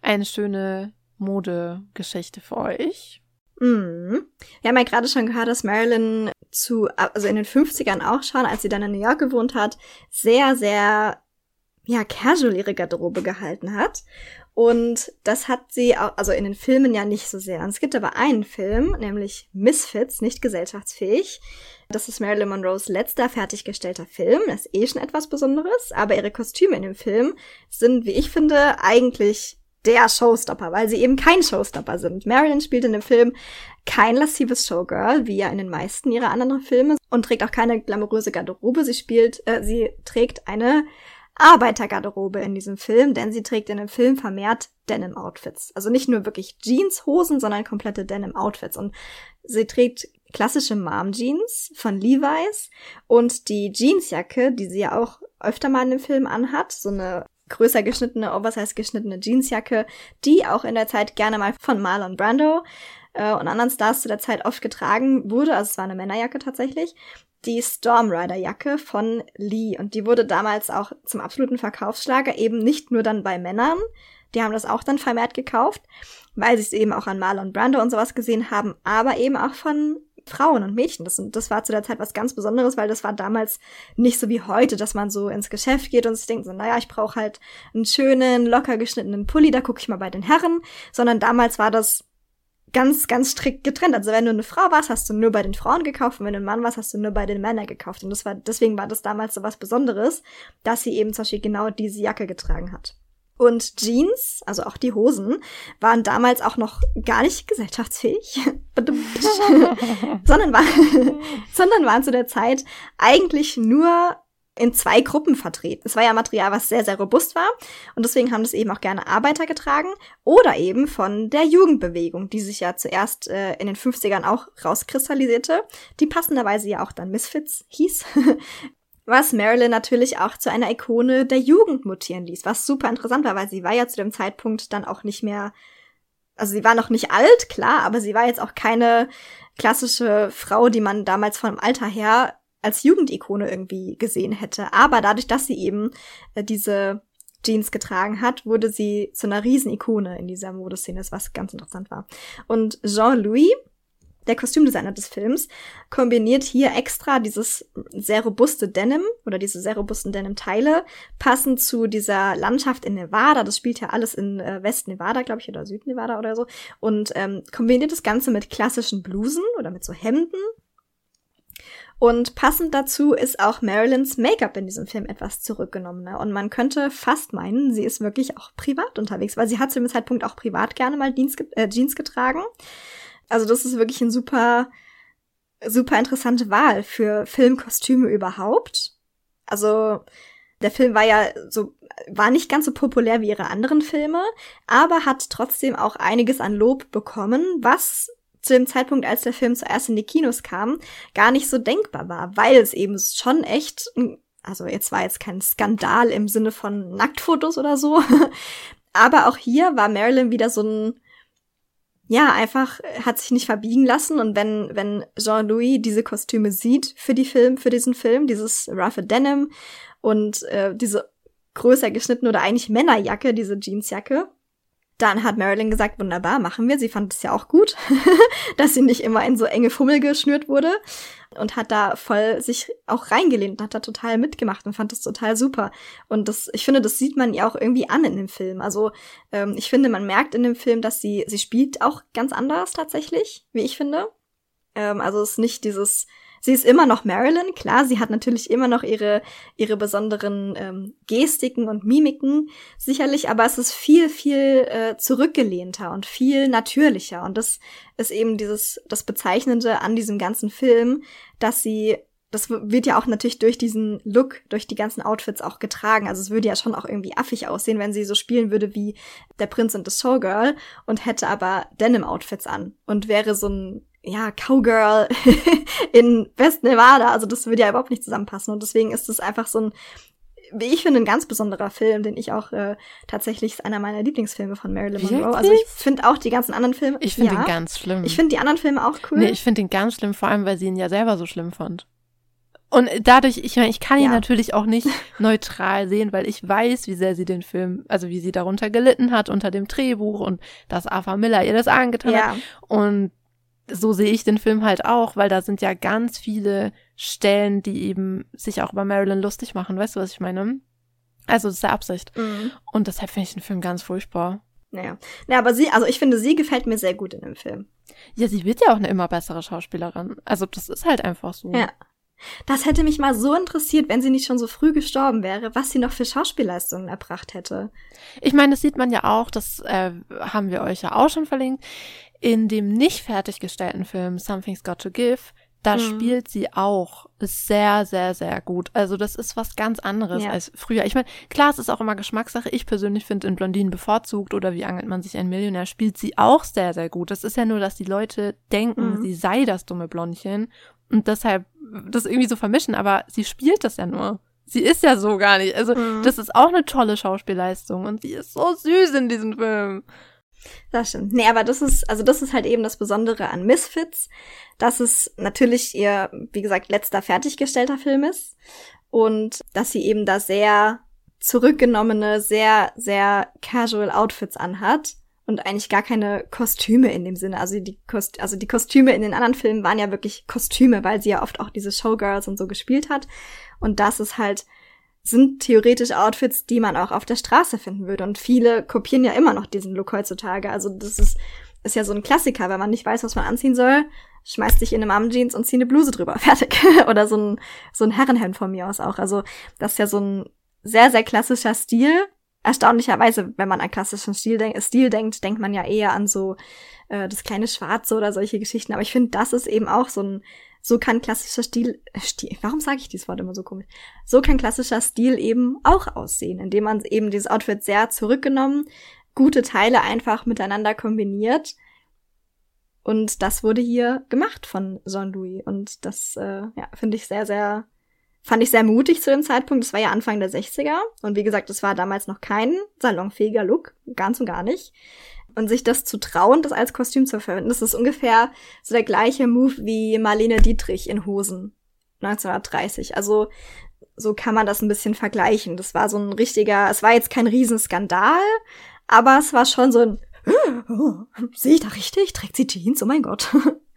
S2: eine schöne Modegeschichte für euch.
S1: Mhm. Wir haben ja gerade schon gehört, dass Marilyn zu, also in den 50ern auch schon, als sie dann in New York gewohnt hat, sehr, sehr, ja, casual ihre Garderobe gehalten hat. Und das hat sie auch, also in den Filmen ja nicht so sehr. Und es gibt aber einen Film, nämlich Misfits, nicht gesellschaftsfähig. Das ist Marilyn Monroes letzter fertiggestellter Film. Das ist eh schon etwas Besonderes, aber ihre Kostüme in dem Film sind, wie ich finde, eigentlich der Showstopper, weil sie eben kein Showstopper sind. Marilyn spielt in dem Film kein lassives Showgirl, wie ja in den meisten ihrer anderen Filme, und trägt auch keine glamouröse Garderobe. Sie spielt, äh, sie trägt eine Arbeitergarderobe in diesem Film, denn sie trägt in dem Film vermehrt Denim-Outfits. Also nicht nur wirklich Jeans-Hosen, sondern komplette Denim-Outfits. Und sie trägt klassische Mom-Jeans von Levi's und die Jeansjacke, die sie ja auch öfter mal in dem Film anhat, so eine größer geschnittene, oversize geschnittene Jeansjacke, die auch in der Zeit gerne mal von Marlon Brando äh, und anderen Stars zu der Zeit oft getragen wurde. Also es war eine Männerjacke tatsächlich. Die Stormrider-Jacke von Lee. Und die wurde damals auch zum absoluten Verkaufsschlager, eben nicht nur dann bei Männern. Die haben das auch dann vermehrt gekauft, weil sie es eben auch an Marlon Brando und sowas gesehen haben, aber eben auch von Frauen und Mädchen. Das, das war zu der Zeit was ganz Besonderes, weil das war damals nicht so wie heute, dass man so ins Geschäft geht und sich denkt so, naja, ich brauche halt einen schönen, locker geschnittenen Pulli, da gucke ich mal bei den Herren. Sondern damals war das ganz, ganz strikt getrennt. Also wenn du eine Frau warst, hast du nur bei den Frauen gekauft und wenn du ein Mann warst, hast du nur bei den Männern gekauft. Und das war, deswegen war das damals so was Besonderes, dass sie eben zum Beispiel genau diese Jacke getragen hat. Und Jeans, also auch die Hosen, waren damals auch noch gar nicht gesellschaftsfähig, sondern, war, sondern waren zu der Zeit eigentlich nur in zwei Gruppen vertreten. Es war ja Material, was sehr, sehr robust war. Und deswegen haben das eben auch gerne Arbeiter getragen. Oder eben von der Jugendbewegung, die sich ja zuerst äh, in den 50ern auch rauskristallisierte, die passenderweise ja auch dann Misfits hieß was Marilyn natürlich auch zu einer Ikone der Jugend mutieren ließ, was super interessant war, weil sie war ja zu dem Zeitpunkt dann auch nicht mehr, also sie war noch nicht alt, klar, aber sie war jetzt auch keine klassische Frau, die man damals vom Alter her als Jugendikone irgendwie gesehen hätte. Aber dadurch, dass sie eben äh, diese Jeans getragen hat, wurde sie zu einer Riesenikone in dieser Modeszene, was ganz interessant war. Und Jean-Louis, der Kostümdesigner des Films, kombiniert hier extra dieses sehr robuste Denim oder diese sehr robusten Denim-Teile, passend zu dieser Landschaft in Nevada. Das spielt ja alles in äh, West-Nevada, glaube ich, oder Süd-Nevada oder so. Und ähm, kombiniert das Ganze mit klassischen Blusen oder mit so Hemden. Und passend dazu ist auch Marilyns Make-up in diesem Film etwas zurückgenommener. Und man könnte fast meinen, sie ist wirklich auch privat unterwegs, weil sie hat zu dem Zeitpunkt auch privat gerne mal Jeans, äh, Jeans getragen. Also das ist wirklich ein super, super interessante Wahl für Filmkostüme überhaupt. Also der Film war ja so, war nicht ganz so populär wie ihre anderen Filme, aber hat trotzdem auch einiges an Lob bekommen, was zu dem Zeitpunkt, als der Film zuerst in die Kinos kam, gar nicht so denkbar war, weil es eben schon echt, also jetzt war jetzt kein Skandal im Sinne von Nacktfotos oder so, aber auch hier war Marilyn wieder so ein ja, einfach hat sich nicht verbiegen lassen. Und wenn, wenn Jean-Louis diese Kostüme sieht für die Film, für diesen Film, dieses roughe Denim und äh, diese größer geschnitten oder eigentlich Männerjacke, diese Jeansjacke, dann hat Marilyn gesagt, wunderbar, machen wir. Sie fand es ja auch gut, dass sie nicht immer in so enge Fummel geschnürt wurde und hat da voll sich auch reingelehnt und hat da total mitgemacht und fand das total super. Und das, ich finde, das sieht man ja auch irgendwie an in dem Film. Also ähm, ich finde, man merkt in dem Film, dass sie, sie spielt auch ganz anders tatsächlich, wie ich finde. Ähm, also es ist nicht dieses Sie ist immer noch Marilyn, klar, sie hat natürlich immer noch ihre, ihre besonderen ähm, Gestiken und Mimiken, sicherlich, aber es ist viel, viel äh, zurückgelehnter und viel natürlicher. Und das ist eben dieses, das Bezeichnende an diesem ganzen Film, dass sie das wird ja auch natürlich durch diesen Look, durch die ganzen Outfits auch getragen. Also es würde ja schon auch irgendwie affig aussehen, wenn sie so spielen würde wie der Prinz und the Showgirl und hätte aber Denim-Outfits an und wäre so ein ja, Cowgirl in West Nevada. Also das würde ja überhaupt nicht zusammenpassen. Und deswegen ist es einfach so ein, wie ich finde, ein ganz besonderer Film, den ich auch äh, tatsächlich ist einer meiner Lieblingsfilme von Marilyn Monroe. Wirklich? Also ich finde auch die ganzen anderen Filme.
S2: Ich finde ja, ihn ganz schlimm.
S1: Ich finde die anderen Filme auch cool.
S2: Nee, ich finde ihn ganz schlimm, vor allem, weil sie ihn ja selber so schlimm fand. Und dadurch, ich meine, ich kann ihn ja. natürlich auch nicht neutral sehen, weil ich weiß, wie sehr sie den Film, also wie sie darunter gelitten hat unter dem Drehbuch und dass Arthur Miller ihr das angetan ja. hat. Und so sehe ich den Film halt auch, weil da sind ja ganz viele Stellen, die eben sich auch über Marilyn lustig machen. Weißt du, was ich meine? Also, das ist der Absicht. Mhm. Und deshalb finde ich den Film ganz furchtbar.
S1: Naja. Naja, aber sie, also ich finde, sie gefällt mir sehr gut in dem Film.
S2: Ja, sie wird ja auch eine immer bessere Schauspielerin. Also, das ist halt einfach so.
S1: Ja. Das hätte mich mal so interessiert, wenn sie nicht schon so früh gestorben wäre, was sie noch für Schauspielleistungen erbracht hätte.
S2: Ich meine, das sieht man ja auch, das äh, haben wir euch ja auch schon verlinkt. In dem nicht fertiggestellten Film Something's Got to Give, da mhm. spielt sie auch sehr, sehr, sehr gut. Also das ist was ganz anderes ja. als früher. Ich meine, klar, es ist auch immer Geschmackssache. Ich persönlich finde in Blondinen bevorzugt oder wie angelt man sich ein Millionär, spielt sie auch sehr, sehr gut. Das ist ja nur, dass die Leute denken, mhm. sie sei das dumme Blondchen und deshalb das irgendwie so vermischen, aber sie spielt das ja nur. Sie ist ja so gar nicht. Also, mhm. das ist auch eine tolle Schauspielleistung und sie ist so süß in diesem Film.
S1: Das stimmt. Nee, aber das ist, also das ist halt eben das Besondere an Misfits, dass es natürlich ihr, wie gesagt, letzter fertiggestellter Film ist und dass sie eben da sehr zurückgenommene, sehr, sehr casual Outfits anhat und eigentlich gar keine Kostüme in dem Sinne. Also die, Kost also die Kostüme in den anderen Filmen waren ja wirklich Kostüme, weil sie ja oft auch diese Showgirls und so gespielt hat. Und das ist halt, sind theoretisch Outfits, die man auch auf der Straße finden würde. Und viele kopieren ja immer noch diesen Look heutzutage. Also das ist, ist ja so ein Klassiker, wenn man nicht weiß, was man anziehen soll, schmeißt sich in eine Mom-Jeans und zieht eine Bluse drüber. Fertig. Oder so ein, so ein Herrenhemd von mir aus auch. Also das ist ja so ein sehr, sehr klassischer Stil, erstaunlicherweise, wenn man an klassischen Stil, denk Stil denkt, denkt man ja eher an so äh, das kleine Schwarze oder solche Geschichten. Aber ich finde, das ist eben auch so ein, so kann klassischer Stil, äh, Stil warum sage ich dieses Wort immer so komisch? So kann klassischer Stil eben auch aussehen, indem man eben dieses Outfit sehr zurückgenommen, gute Teile einfach miteinander kombiniert. Und das wurde hier gemacht von Jean-Louis. Und das, äh, ja, finde ich sehr, sehr Fand ich sehr mutig zu dem Zeitpunkt. Das war ja Anfang der 60er. Und wie gesagt, das war damals noch kein salonfähiger Look. Ganz und gar nicht. Und sich das zu trauen, das als Kostüm zu verwenden, das ist ungefähr so der gleiche Move wie Marlene Dietrich in Hosen 1930. Also so kann man das ein bisschen vergleichen. Das war so ein richtiger, es war jetzt kein Riesenskandal, aber es war schon so ein, oh, sehe ich da richtig? Trägt sie Jeans? Oh mein Gott.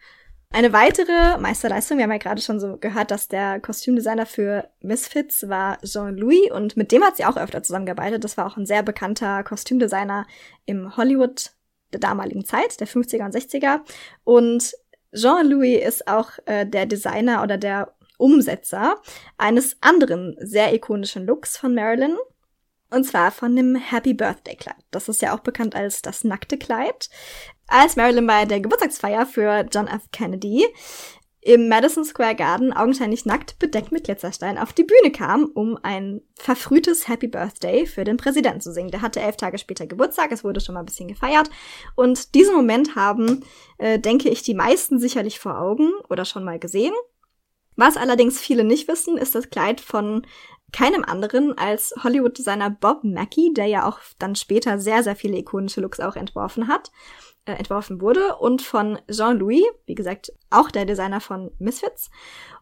S1: Eine weitere Meisterleistung, wir haben ja gerade schon so gehört, dass der Kostümdesigner für Misfits war Jean-Louis und mit dem hat sie auch öfter zusammengearbeitet. Das war auch ein sehr bekannter Kostümdesigner im Hollywood der damaligen Zeit, der 50er und 60er. Und Jean-Louis ist auch äh, der Designer oder der Umsetzer eines anderen sehr ikonischen Looks von Marilyn. Und zwar von dem Happy Birthday Kleid. Das ist ja auch bekannt als das nackte Kleid. Als Marilyn bei der Geburtstagsfeier für John F. Kennedy im Madison Square Garden augenscheinlich nackt bedeckt mit Glitzerstein auf die Bühne kam, um ein verfrühtes Happy Birthday für den Präsidenten zu singen. Der hatte elf Tage später Geburtstag, es wurde schon mal ein bisschen gefeiert. Und diesen Moment haben, äh, denke ich, die meisten sicherlich vor Augen oder schon mal gesehen. Was allerdings viele nicht wissen, ist das Kleid von keinem anderen als Hollywood-Designer Bob Mackie, der ja auch dann später sehr, sehr viele ikonische Looks auch entworfen hat, äh, entworfen wurde und von Jean-Louis, wie gesagt, auch der Designer von Misfits,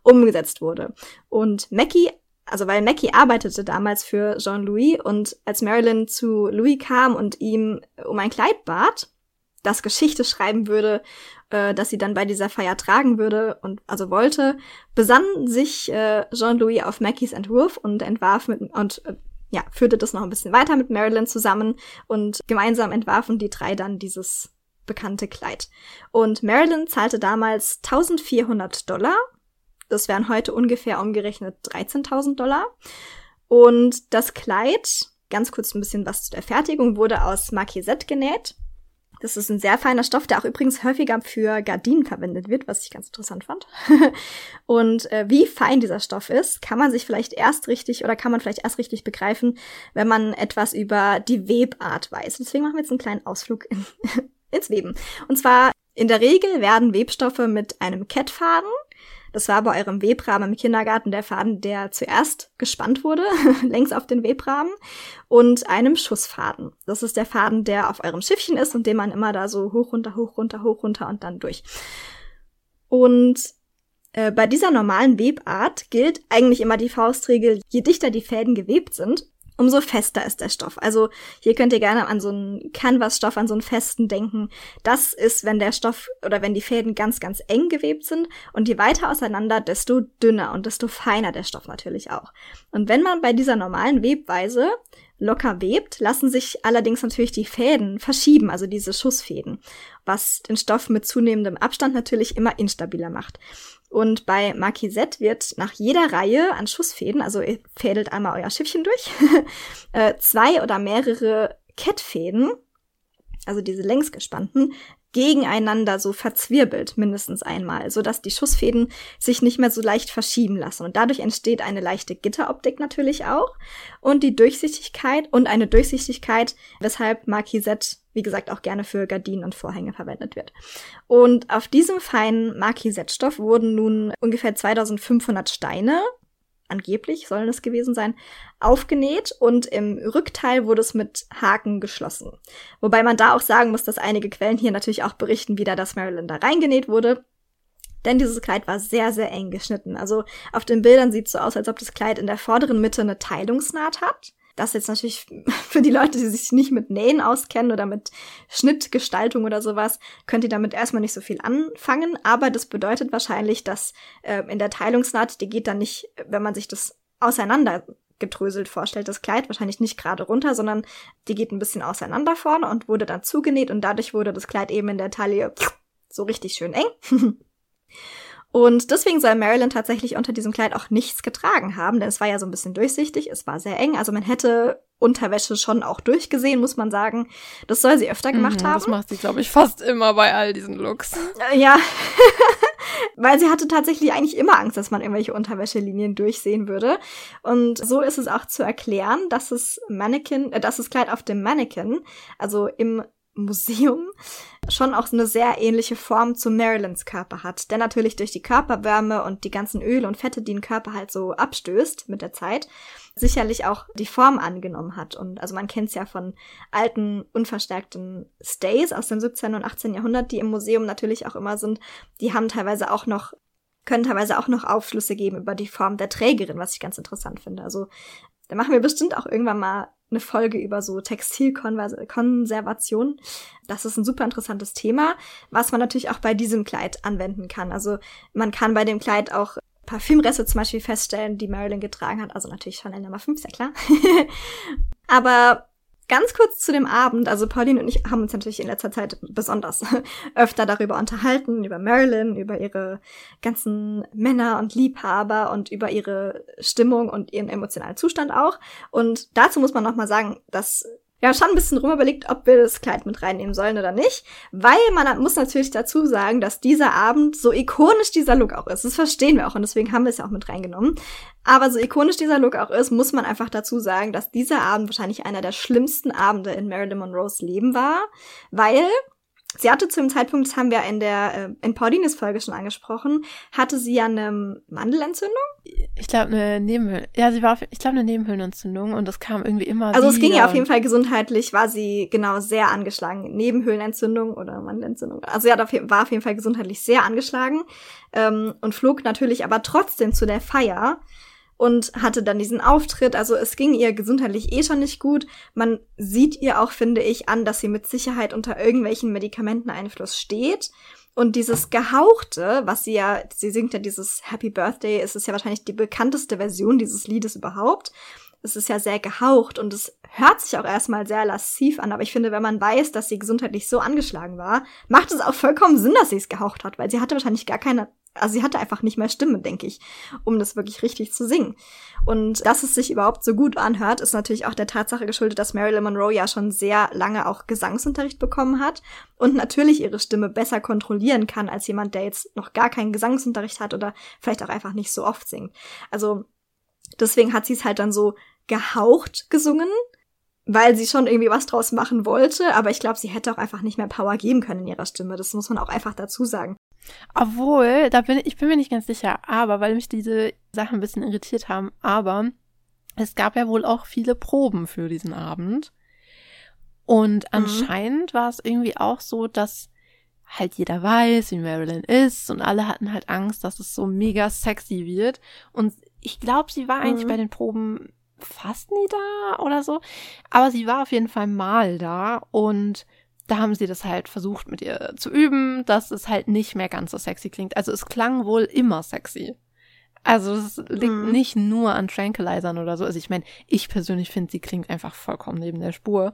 S1: umgesetzt wurde. Und Mackie also weil Mackie arbeitete damals für Jean-Louis und als Marilyn zu Louis kam und ihm um ein Kleid bat, das Geschichte schreiben würde, äh, dass sie dann bei dieser Feier tragen würde und also wollte, besann sich äh, Jean-Louis auf Mackies Entwurf und entwarf mit und äh, ja, führte das noch ein bisschen weiter mit Marilyn zusammen und gemeinsam entwarfen die drei dann dieses bekannte Kleid. Und Marilyn zahlte damals 1400 Dollar. Das wären heute ungefähr umgerechnet 13.000 Dollar. Und das Kleid, ganz kurz ein bisschen was zu der Fertigung, wurde aus Marquisette genäht. Das ist ein sehr feiner Stoff, der auch übrigens häufiger für Gardinen verwendet wird, was ich ganz interessant fand. und äh, wie fein dieser Stoff ist, kann man sich vielleicht erst richtig oder kann man vielleicht erst richtig begreifen, wenn man etwas über die Webart weiß. Deswegen machen wir jetzt einen kleinen Ausflug in, ins Weben. Und zwar in der Regel werden Webstoffe mit einem Kettfaden das war bei eurem Webrahmen im Kindergarten der Faden, der zuerst gespannt wurde, längs auf den Webrahmen, und einem Schussfaden. Das ist der Faden, der auf eurem Schiffchen ist und den man immer da so hoch, runter, hoch, runter, hoch, runter und dann durch. Und äh, bei dieser normalen Webart gilt eigentlich immer die Faustregel, je dichter die Fäden gewebt sind, umso fester ist der Stoff. Also hier könnt ihr gerne an so einen Canvas-Stoff, an so einen festen denken. Das ist, wenn der Stoff oder wenn die Fäden ganz, ganz eng gewebt sind und je weiter auseinander, desto dünner und desto feiner der Stoff natürlich auch. Und wenn man bei dieser normalen Webweise locker webt, lassen sich allerdings natürlich die Fäden verschieben, also diese Schussfäden, was den Stoff mit zunehmendem Abstand natürlich immer instabiler macht. Und bei Marquisette wird nach jeder Reihe an Schussfäden, also ihr fädelt einmal euer Schiffchen durch, äh, zwei oder mehrere Kettfäden, also diese längsgespannten, gegeneinander so verzwirbelt, mindestens einmal, so dass die Schussfäden sich nicht mehr so leicht verschieben lassen. Und dadurch entsteht eine leichte Gitteroptik natürlich auch und die Durchsichtigkeit und eine Durchsichtigkeit, weshalb Marquisette wie gesagt, auch gerne für Gardinen und Vorhänge verwendet wird. Und auf diesem feinen Marquisettstoff wurden nun ungefähr 2500 Steine, angeblich sollen es gewesen sein, aufgenäht und im Rückteil wurde es mit Haken geschlossen. Wobei man da auch sagen muss, dass einige Quellen hier natürlich auch berichten wieder, dass Marilyn da reingenäht wurde. Denn dieses Kleid war sehr, sehr eng geschnitten. Also auf den Bildern sieht es so aus, als ob das Kleid in der vorderen Mitte eine Teilungsnaht hat. Das jetzt natürlich für die Leute, die sich nicht mit Nähen auskennen oder mit Schnittgestaltung oder sowas, könnt ihr damit erstmal nicht so viel anfangen. Aber das bedeutet wahrscheinlich, dass äh, in der Teilungsnaht, die geht dann nicht, wenn man sich das auseinander gedröselt vorstellt, das Kleid wahrscheinlich nicht gerade runter, sondern die geht ein bisschen auseinander vorne und wurde dann zugenäht und dadurch wurde das Kleid eben in der Taille so richtig schön eng. Und deswegen soll Marilyn tatsächlich unter diesem Kleid auch nichts getragen haben, denn es war ja so ein bisschen durchsichtig, es war sehr eng, also man hätte Unterwäsche schon auch durchgesehen, muss man sagen. Das soll sie öfter gemacht mhm, haben.
S2: Das macht sie, glaube ich, fast immer bei all diesen Looks.
S1: Äh, ja. Weil sie hatte tatsächlich eigentlich immer Angst, dass man irgendwelche Unterwäschelinien durchsehen würde. Und so ist es auch zu erklären, dass es Mannequin, äh, dass das Kleid auf dem Mannequin, also im Museum schon auch eine sehr ähnliche Form zu Marilyns Körper hat. Der natürlich durch die Körperwärme und die ganzen Öle und Fette, die den Körper halt so abstößt mit der Zeit, sicherlich auch die Form angenommen hat. Und also man kennt es ja von alten, unverstärkten Stays aus dem 17. und 18. Jahrhundert, die im Museum natürlich auch immer sind. Die haben teilweise auch noch können teilweise auch noch Aufschlüsse geben über die Form der Trägerin, was ich ganz interessant finde. Also da machen wir bestimmt auch irgendwann mal eine Folge über so Textilkonservation. Das ist ein super interessantes Thema, was man natürlich auch bei diesem Kleid anwenden kann. Also man kann bei dem Kleid auch Parfümreste zum Beispiel feststellen, die Marilyn getragen hat. Also natürlich Chanel Nummer 5, sehr klar. Aber Ganz kurz zu dem Abend. Also Pauline und ich haben uns natürlich in letzter Zeit besonders öfter darüber unterhalten, über Marilyn, über ihre ganzen Männer und Liebhaber und über ihre Stimmung und ihren emotionalen Zustand auch. Und dazu muss man nochmal sagen, dass haben schon ein bisschen rum überlegt, ob wir das Kleid mit reinnehmen sollen oder nicht, weil man muss natürlich dazu sagen, dass dieser Abend so ikonisch dieser Look auch ist. Das verstehen wir auch und deswegen haben wir es ja auch mit reingenommen. Aber so ikonisch dieser Look auch ist, muss man einfach dazu sagen, dass dieser Abend wahrscheinlich einer der schlimmsten Abende in Marilyn Monroes Leben war, weil Sie hatte zu dem Zeitpunkt, das haben wir in der äh, in Paulines Folge schon angesprochen, hatte sie ja eine Mandelentzündung.
S2: Ich glaube eine Nebenhöhlen. Ja, sie war, auf, ich glaube eine Nebenhöhlenentzündung und das kam irgendwie immer.
S1: Also es ging ja auf jeden Fall gesundheitlich, war sie genau sehr angeschlagen. Nebenhöhlenentzündung oder Mandelentzündung. Also sie hat auf, war auf jeden Fall gesundheitlich sehr angeschlagen ähm, und flog natürlich aber trotzdem zu der Feier und hatte dann diesen Auftritt. Also es ging ihr gesundheitlich eh schon nicht gut. Man sieht ihr auch, finde ich, an, dass sie mit Sicherheit unter irgendwelchen Medikamenteneinfluss steht. Und dieses Gehauchte, was sie ja, sie singt ja dieses Happy Birthday, es ist ja wahrscheinlich die bekannteste Version dieses Liedes überhaupt. Es ist ja sehr gehaucht und es hört sich auch erstmal sehr lassiv an, aber ich finde, wenn man weiß, dass sie gesundheitlich so angeschlagen war, macht es auch vollkommen Sinn, dass sie es gehaucht hat, weil sie hatte wahrscheinlich gar keine also sie hatte einfach nicht mehr Stimme, denke ich, um das wirklich richtig zu singen. Und dass es sich überhaupt so gut anhört, ist natürlich auch der Tatsache geschuldet, dass Marilyn Monroe ja schon sehr lange auch Gesangsunterricht bekommen hat und natürlich ihre Stimme besser kontrollieren kann als jemand, der jetzt noch gar keinen Gesangsunterricht hat oder vielleicht auch einfach nicht so oft singt. Also deswegen hat sie es halt dann so gehaucht gesungen, weil sie schon irgendwie was draus machen wollte, aber ich glaube, sie hätte auch einfach nicht mehr Power geben können in ihrer Stimme. Das muss man auch einfach dazu sagen.
S2: Obwohl, da bin ich, ich bin mir nicht ganz sicher, aber weil mich diese Sachen ein bisschen irritiert haben, aber es gab ja wohl auch viele Proben für diesen Abend. Und mhm. anscheinend war es irgendwie auch so, dass halt jeder weiß, wie Marilyn ist und alle hatten halt Angst, dass es so mega sexy wird. Und ich glaube, sie war eigentlich mhm. bei den Proben fast nie da oder so. Aber sie war auf jeden Fall mal da und da haben sie das halt versucht mit ihr zu üben, dass es halt nicht mehr ganz so sexy klingt. Also es klang wohl immer sexy. Also es liegt mhm. nicht nur an Tranquilizern oder so. Also ich meine, ich persönlich finde, sie klingt einfach vollkommen neben der Spur.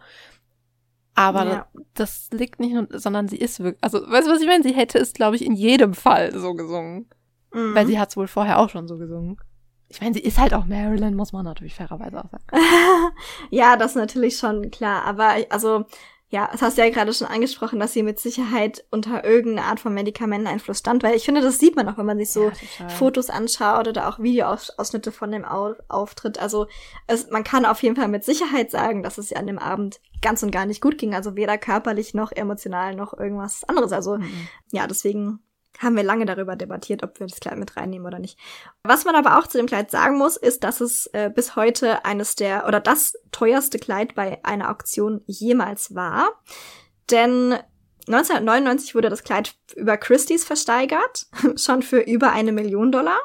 S2: Aber ja. das liegt nicht nur, sondern sie ist wirklich, also weißt du, was ich meine? Sie hätte es, glaube ich, in jedem Fall so gesungen. Mhm. Weil sie hat es wohl vorher auch schon so gesungen. Ich meine, sie ist halt auch Marilyn, muss man natürlich fairerweise auch sagen.
S1: ja, das ist natürlich schon klar. Aber also ja, das hast du ja gerade schon angesprochen, dass sie mit Sicherheit unter irgendeiner Art von Medikamenteneinfluss stand, weil ich finde, das sieht man auch, wenn man sich so ja, Fotos anschaut oder auch Videoausschnitte von dem Au Auftritt. Also es, man kann auf jeden Fall mit Sicherheit sagen, dass es ihr an dem Abend ganz und gar nicht gut ging. Also weder körperlich noch emotional noch irgendwas anderes. Also mhm. ja, deswegen haben wir lange darüber debattiert, ob wir das Kleid mit reinnehmen oder nicht. Was man aber auch zu dem Kleid sagen muss, ist, dass es äh, bis heute eines der oder das teuerste Kleid bei einer Auktion jemals war. Denn 1999 wurde das Kleid über Christie's versteigert, schon für über eine Million Dollar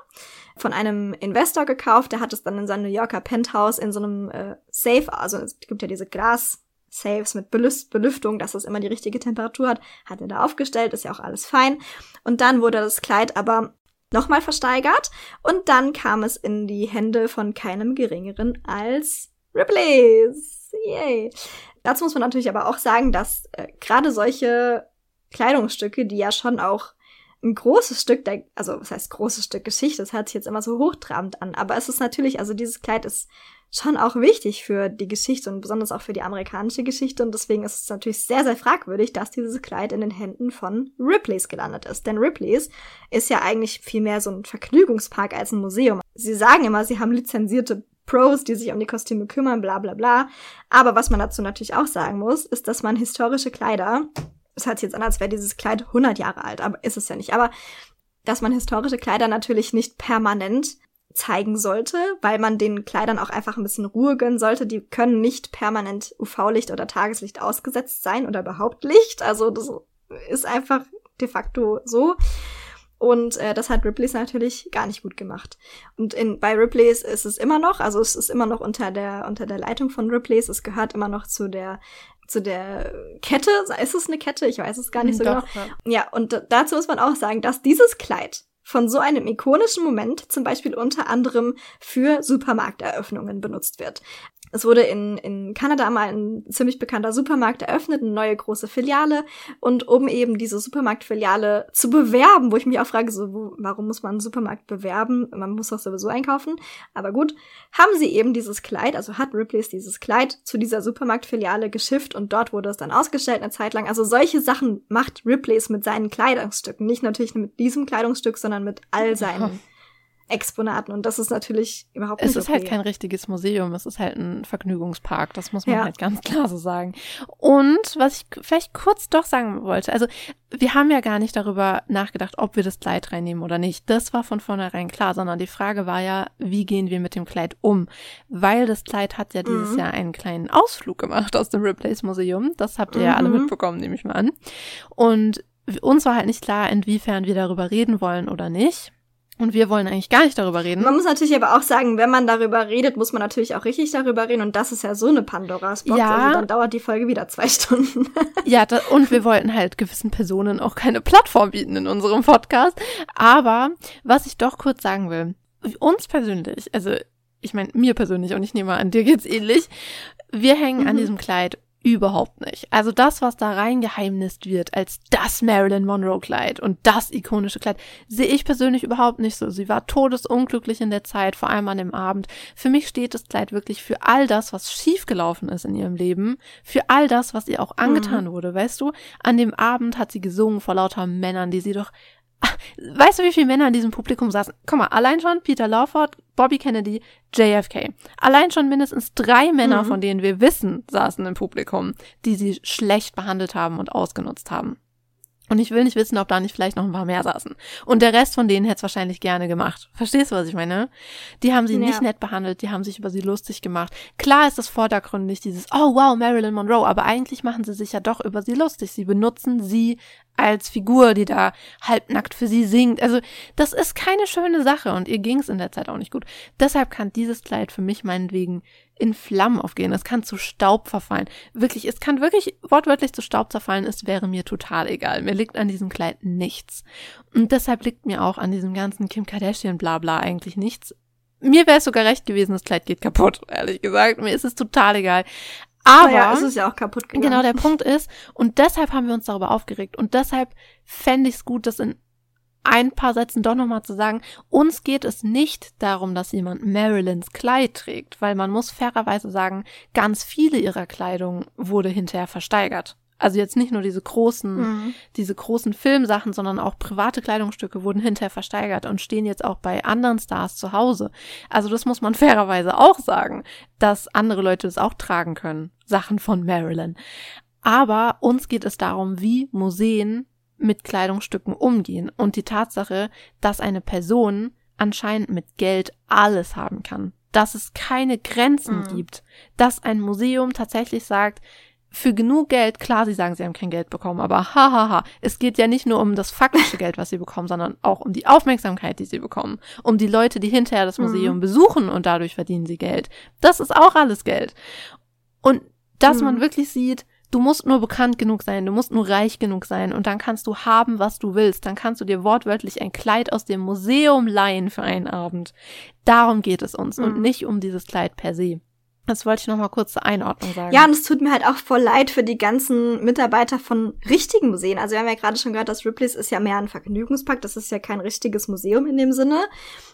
S1: von einem Investor gekauft. Der hat es dann in seinem New Yorker Penthouse in so einem äh, Safe, also es gibt ja diese Glas Saves mit Belüftung, dass es immer die richtige Temperatur hat, hat er da aufgestellt, ist ja auch alles fein. Und dann wurde das Kleid aber nochmal versteigert und dann kam es in die Hände von keinem geringeren als Ripley's. Yay. Dazu muss man natürlich aber auch sagen, dass äh, gerade solche Kleidungsstücke, die ja schon auch ein großes Stück der, also was heißt großes Stück Geschichte, das hört sich jetzt immer so hochtrabend an, aber es ist natürlich, also dieses Kleid ist schon auch wichtig für die Geschichte und besonders auch für die amerikanische Geschichte. Und deswegen ist es natürlich sehr, sehr fragwürdig, dass dieses Kleid in den Händen von Ripleys gelandet ist. Denn Ripleys ist ja eigentlich viel mehr so ein Vergnügungspark als ein Museum. Sie sagen immer, sie haben lizenzierte Pros, die sich um die Kostüme kümmern, bla bla bla. Aber was man dazu natürlich auch sagen muss, ist, dass man historische Kleider, es hört sich jetzt an, als wäre dieses Kleid 100 Jahre alt, aber ist es ja nicht, aber dass man historische Kleider natürlich nicht permanent zeigen sollte, weil man den Kleidern auch einfach ein bisschen Ruhe gönnen sollte. Die können nicht permanent UV-Licht oder Tageslicht ausgesetzt sein oder überhaupt Licht. Also das ist einfach de facto so. Und äh, das hat Ripley's natürlich gar nicht gut gemacht. Und in, bei Ripley's ist es immer noch, also es ist immer noch unter der, unter der Leitung von Ripley's. Es gehört immer noch zu der zu der Kette, ist es eine Kette? Ich weiß es gar nicht so Doch, genau. Ja. ja, und dazu muss man auch sagen, dass dieses Kleid von so einem ikonischen Moment zum Beispiel unter anderem für Supermarkteröffnungen benutzt wird. Es wurde in, in Kanada mal ein ziemlich bekannter Supermarkt eröffnet, eine neue große Filiale. Und um eben diese Supermarktfiliale zu bewerben, wo ich mich auch frage, so, wo, warum muss man einen Supermarkt bewerben? Man muss doch sowieso einkaufen. Aber gut, haben sie eben dieses Kleid, also hat Ripley's dieses Kleid zu dieser Supermarktfiliale geschifft und dort wurde es dann ausgestellt eine Zeit lang. Also solche Sachen macht Ripley's mit seinen Kleidungsstücken. Nicht natürlich mit diesem Kleidungsstück, sondern mit all seinen. Exponaten und das ist natürlich überhaupt
S2: nicht
S1: Es
S2: ist halt okay. halt kein richtiges Museum, es ist halt ein Vergnügungspark, das muss man ja. halt ganz klar so sagen. Und was ich vielleicht kurz doch sagen wollte, also wir haben ja gar nicht darüber nachgedacht, ob wir das Kleid reinnehmen oder nicht. Das war von vornherein klar, sondern die Frage war ja, wie gehen wir mit dem Kleid um? Weil das Kleid hat ja dieses mhm. Jahr einen kleinen Ausflug gemacht aus dem Ripley's Museum. Das habt ihr mhm. ja alle mhm. mitbekommen, nehme ich mal an. Und uns war halt nicht klar, inwiefern wir darüber reden wollen oder nicht. Und wir wollen eigentlich gar nicht darüber reden.
S1: Man muss natürlich aber auch sagen, wenn man darüber redet, muss man natürlich auch richtig darüber reden. Und das ist ja so eine Pandoras Box. Ja. Also dann dauert die Folge wieder zwei Stunden.
S2: ja, da, und wir wollten halt gewissen Personen auch keine Plattform bieten in unserem Podcast. Aber was ich doch kurz sagen will, uns persönlich, also ich meine mir persönlich und ich nehme an, dir geht's ähnlich. Wir hängen mhm. an diesem Kleid Überhaupt nicht. Also das, was da reingeheimnist wird als das Marilyn Monroe Kleid und das ikonische Kleid, sehe ich persönlich überhaupt nicht so. Sie war todesunglücklich in der Zeit, vor allem an dem Abend. Für mich steht das Kleid wirklich für all das, was schiefgelaufen ist in ihrem Leben, für all das, was ihr auch angetan mhm. wurde, weißt du? An dem Abend hat sie gesungen vor lauter Männern, die sie doch Weißt du, wie viele Männer in diesem Publikum saßen? Guck mal, allein schon Peter Lawford, Bobby Kennedy, JFK. Allein schon mindestens drei Männer, mhm. von denen wir wissen, saßen im Publikum, die sie schlecht behandelt haben und ausgenutzt haben. Und ich will nicht wissen, ob da nicht vielleicht noch ein paar mehr saßen. Und der Rest von denen hätte es wahrscheinlich gerne gemacht. Verstehst du, was ich meine? Die haben sie ja. nicht nett behandelt, die haben sich über sie lustig gemacht. Klar ist das vordergründig dieses, oh wow, Marilyn Monroe, aber eigentlich machen sie sich ja doch über sie lustig. Sie benutzen sie als Figur, die da halbnackt für sie singt. Also das ist keine schöne Sache und ihr ging es in der Zeit auch nicht gut. Deshalb kann dieses Kleid für mich meinetwegen in Flammen aufgehen. Es kann zu Staub verfallen. Wirklich, es kann wirklich wortwörtlich zu Staub zerfallen. Es wäre mir total egal. Mir liegt an diesem Kleid nichts. Und deshalb liegt mir auch an diesem ganzen Kim Kardashian Blabla eigentlich nichts. Mir wäre es sogar recht gewesen, das Kleid geht kaputt, ehrlich gesagt. Mir ist es total egal. Aber
S1: ja, es ist ja auch kaputt gegangen.
S2: Genau, der Punkt ist, und deshalb haben wir uns darüber aufgeregt. Und deshalb fände ich es gut, das in ein paar Sätzen doch nochmal zu sagen, uns geht es nicht darum, dass jemand Marilyns Kleid trägt, weil man muss fairerweise sagen, ganz viele ihrer Kleidung wurde hinterher versteigert. Also jetzt nicht nur diese großen, mhm. diese großen Filmsachen, sondern auch private Kleidungsstücke wurden hinterher versteigert und stehen jetzt auch bei anderen Stars zu Hause. Also das muss man fairerweise auch sagen, dass andere Leute das auch tragen können. Sachen von Marilyn. Aber uns geht es darum, wie Museen mit Kleidungsstücken umgehen und die Tatsache, dass eine Person anscheinend mit Geld alles haben kann, dass es keine Grenzen mhm. gibt, dass ein Museum tatsächlich sagt, für genug Geld, klar, sie sagen, sie haben kein Geld bekommen, aber hahaha, ha, ha, es geht ja nicht nur um das faktische Geld, was sie bekommen, sondern auch um die Aufmerksamkeit, die sie bekommen, um die Leute, die hinterher das Museum mhm. besuchen und dadurch verdienen sie Geld. Das ist auch alles Geld. Und dass mhm. man wirklich sieht, Du musst nur bekannt genug sein, du musst nur reich genug sein und dann kannst du haben, was du willst. Dann kannst du dir wortwörtlich ein Kleid aus dem Museum leihen für einen Abend. Darum geht es uns mhm. und nicht um dieses Kleid per se. Das wollte ich noch mal kurz zur Einordnung sagen.
S1: Ja, und es tut mir halt auch voll leid für die ganzen Mitarbeiter von richtigen Museen. Also wir haben ja gerade schon gehört, dass Ripley's ist ja mehr ein Vergnügungspark. Das ist ja kein richtiges Museum in dem Sinne.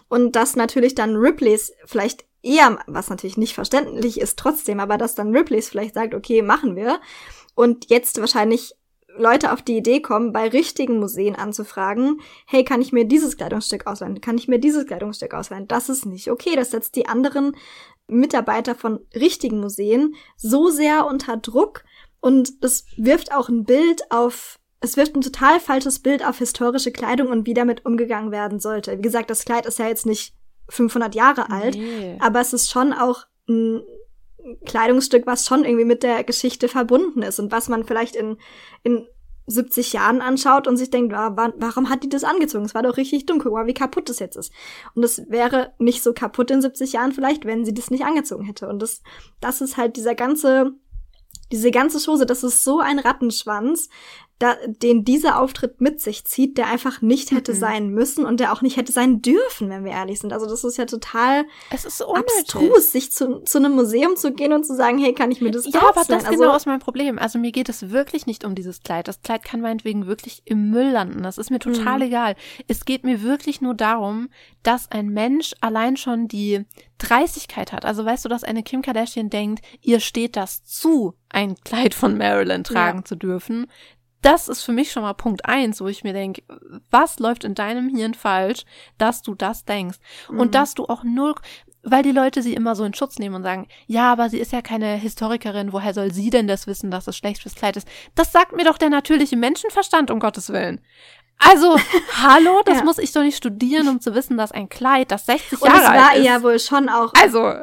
S1: Und dass natürlich dann Ripley's vielleicht eher, was natürlich nicht verständlich ist trotzdem, aber dass dann Ripley's vielleicht sagt, okay, machen wir. Und jetzt wahrscheinlich Leute auf die Idee kommen, bei richtigen Museen anzufragen, hey, kann ich mir dieses Kleidungsstück ausleihen? Kann ich mir dieses Kleidungsstück ausleihen? Das ist nicht okay. Das setzt die anderen Mitarbeiter von richtigen Museen so sehr unter Druck und das wirft auch ein Bild auf es wirft ein total falsches Bild auf historische Kleidung und wie damit umgegangen werden sollte. Wie gesagt, das Kleid ist ja jetzt nicht 500 Jahre alt, nee. aber es ist schon auch ein Kleidungsstück, was schon irgendwie mit der Geschichte verbunden ist und was man vielleicht in, in 70 Jahren anschaut und sich denkt, warum hat die das angezogen? Es war doch richtig dumm, guck mal, wie kaputt das jetzt ist. Und es wäre nicht so kaputt in 70 Jahren vielleicht, wenn sie das nicht angezogen hätte. Und das, das ist halt dieser ganze, diese ganze Chose, das ist so ein Rattenschwanz, da, den dieser Auftritt mit sich zieht, der einfach nicht hätte mhm. sein müssen und der auch nicht hätte sein dürfen, wenn wir ehrlich sind. Also das ist ja total
S2: es ist so
S1: abstrus, sich zu, zu einem Museum zu gehen und zu sagen, hey, kann ich mir das
S2: Ja, aber das ist also, genau ist mein Problem. Also mir geht es wirklich nicht um dieses Kleid. Das Kleid kann meinetwegen wirklich im Müll landen. Das ist mir total mhm. egal. Es geht mir wirklich nur darum, dass ein Mensch allein schon die Dreistigkeit hat. Also weißt du, dass eine Kim Kardashian denkt, ihr steht das zu, ein Kleid von Marilyn tragen ja. zu dürfen das ist für mich schon mal Punkt eins, wo ich mir denke, was läuft in deinem Hirn falsch, dass du das denkst? Mhm. Und dass du auch null, weil die Leute sie immer so in Schutz nehmen und sagen, ja, aber sie ist ja keine Historikerin, woher soll sie denn das wissen, dass es schlecht fürs Kleid ist? Das sagt mir doch der natürliche Menschenverstand, um Gottes Willen. Also, hallo, das ja. muss ich doch nicht studieren, um zu wissen, dass ein Kleid, das 60 Jahre alt ist. Und es war
S1: ja wohl schon auch.
S2: Also,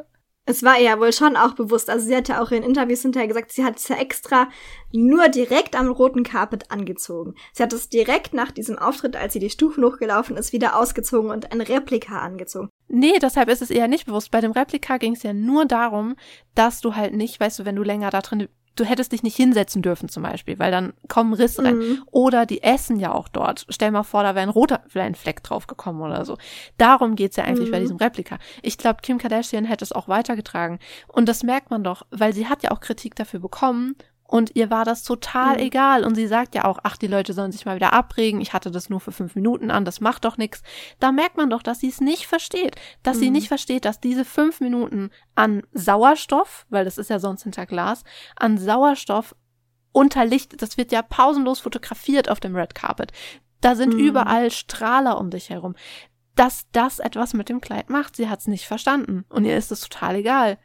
S1: es war ihr wohl schon auch bewusst. Also sie hat ja auch in Interviews hinterher gesagt, sie hat es ja extra nur direkt am roten Carpet angezogen. Sie hat es direkt nach diesem Auftritt, als sie die Stufen hochgelaufen ist, wieder ausgezogen und ein Replika angezogen.
S2: Nee, deshalb ist es eher nicht bewusst. Bei dem Replika ging es ja nur darum, dass du halt nicht, weißt du, wenn du länger da drin du hättest dich nicht hinsetzen dürfen zum Beispiel, weil dann kommen Risse rein. Mhm. Oder die essen ja auch dort. Stell mal vor, da wäre ein roter ein Fleck draufgekommen oder so. Darum geht's ja eigentlich mhm. bei diesem Replika. Ich glaube, Kim Kardashian hätte es auch weitergetragen. Und das merkt man doch, weil sie hat ja auch Kritik dafür bekommen und ihr war das total mhm. egal. Und sie sagt ja auch, ach, die Leute sollen sich mal wieder abregen. Ich hatte das nur für fünf Minuten an, das macht doch nichts. Da merkt man doch, dass sie es nicht versteht. Dass mhm. sie nicht versteht, dass diese fünf Minuten an Sauerstoff, weil das ist ja sonst hinter Glas, an Sauerstoff unter Licht, das wird ja pausenlos fotografiert auf dem Red Carpet. Da sind mhm. überall Strahler um dich herum dass das etwas mit dem Kleid macht. Sie hat es nicht verstanden und ihr ist es total egal.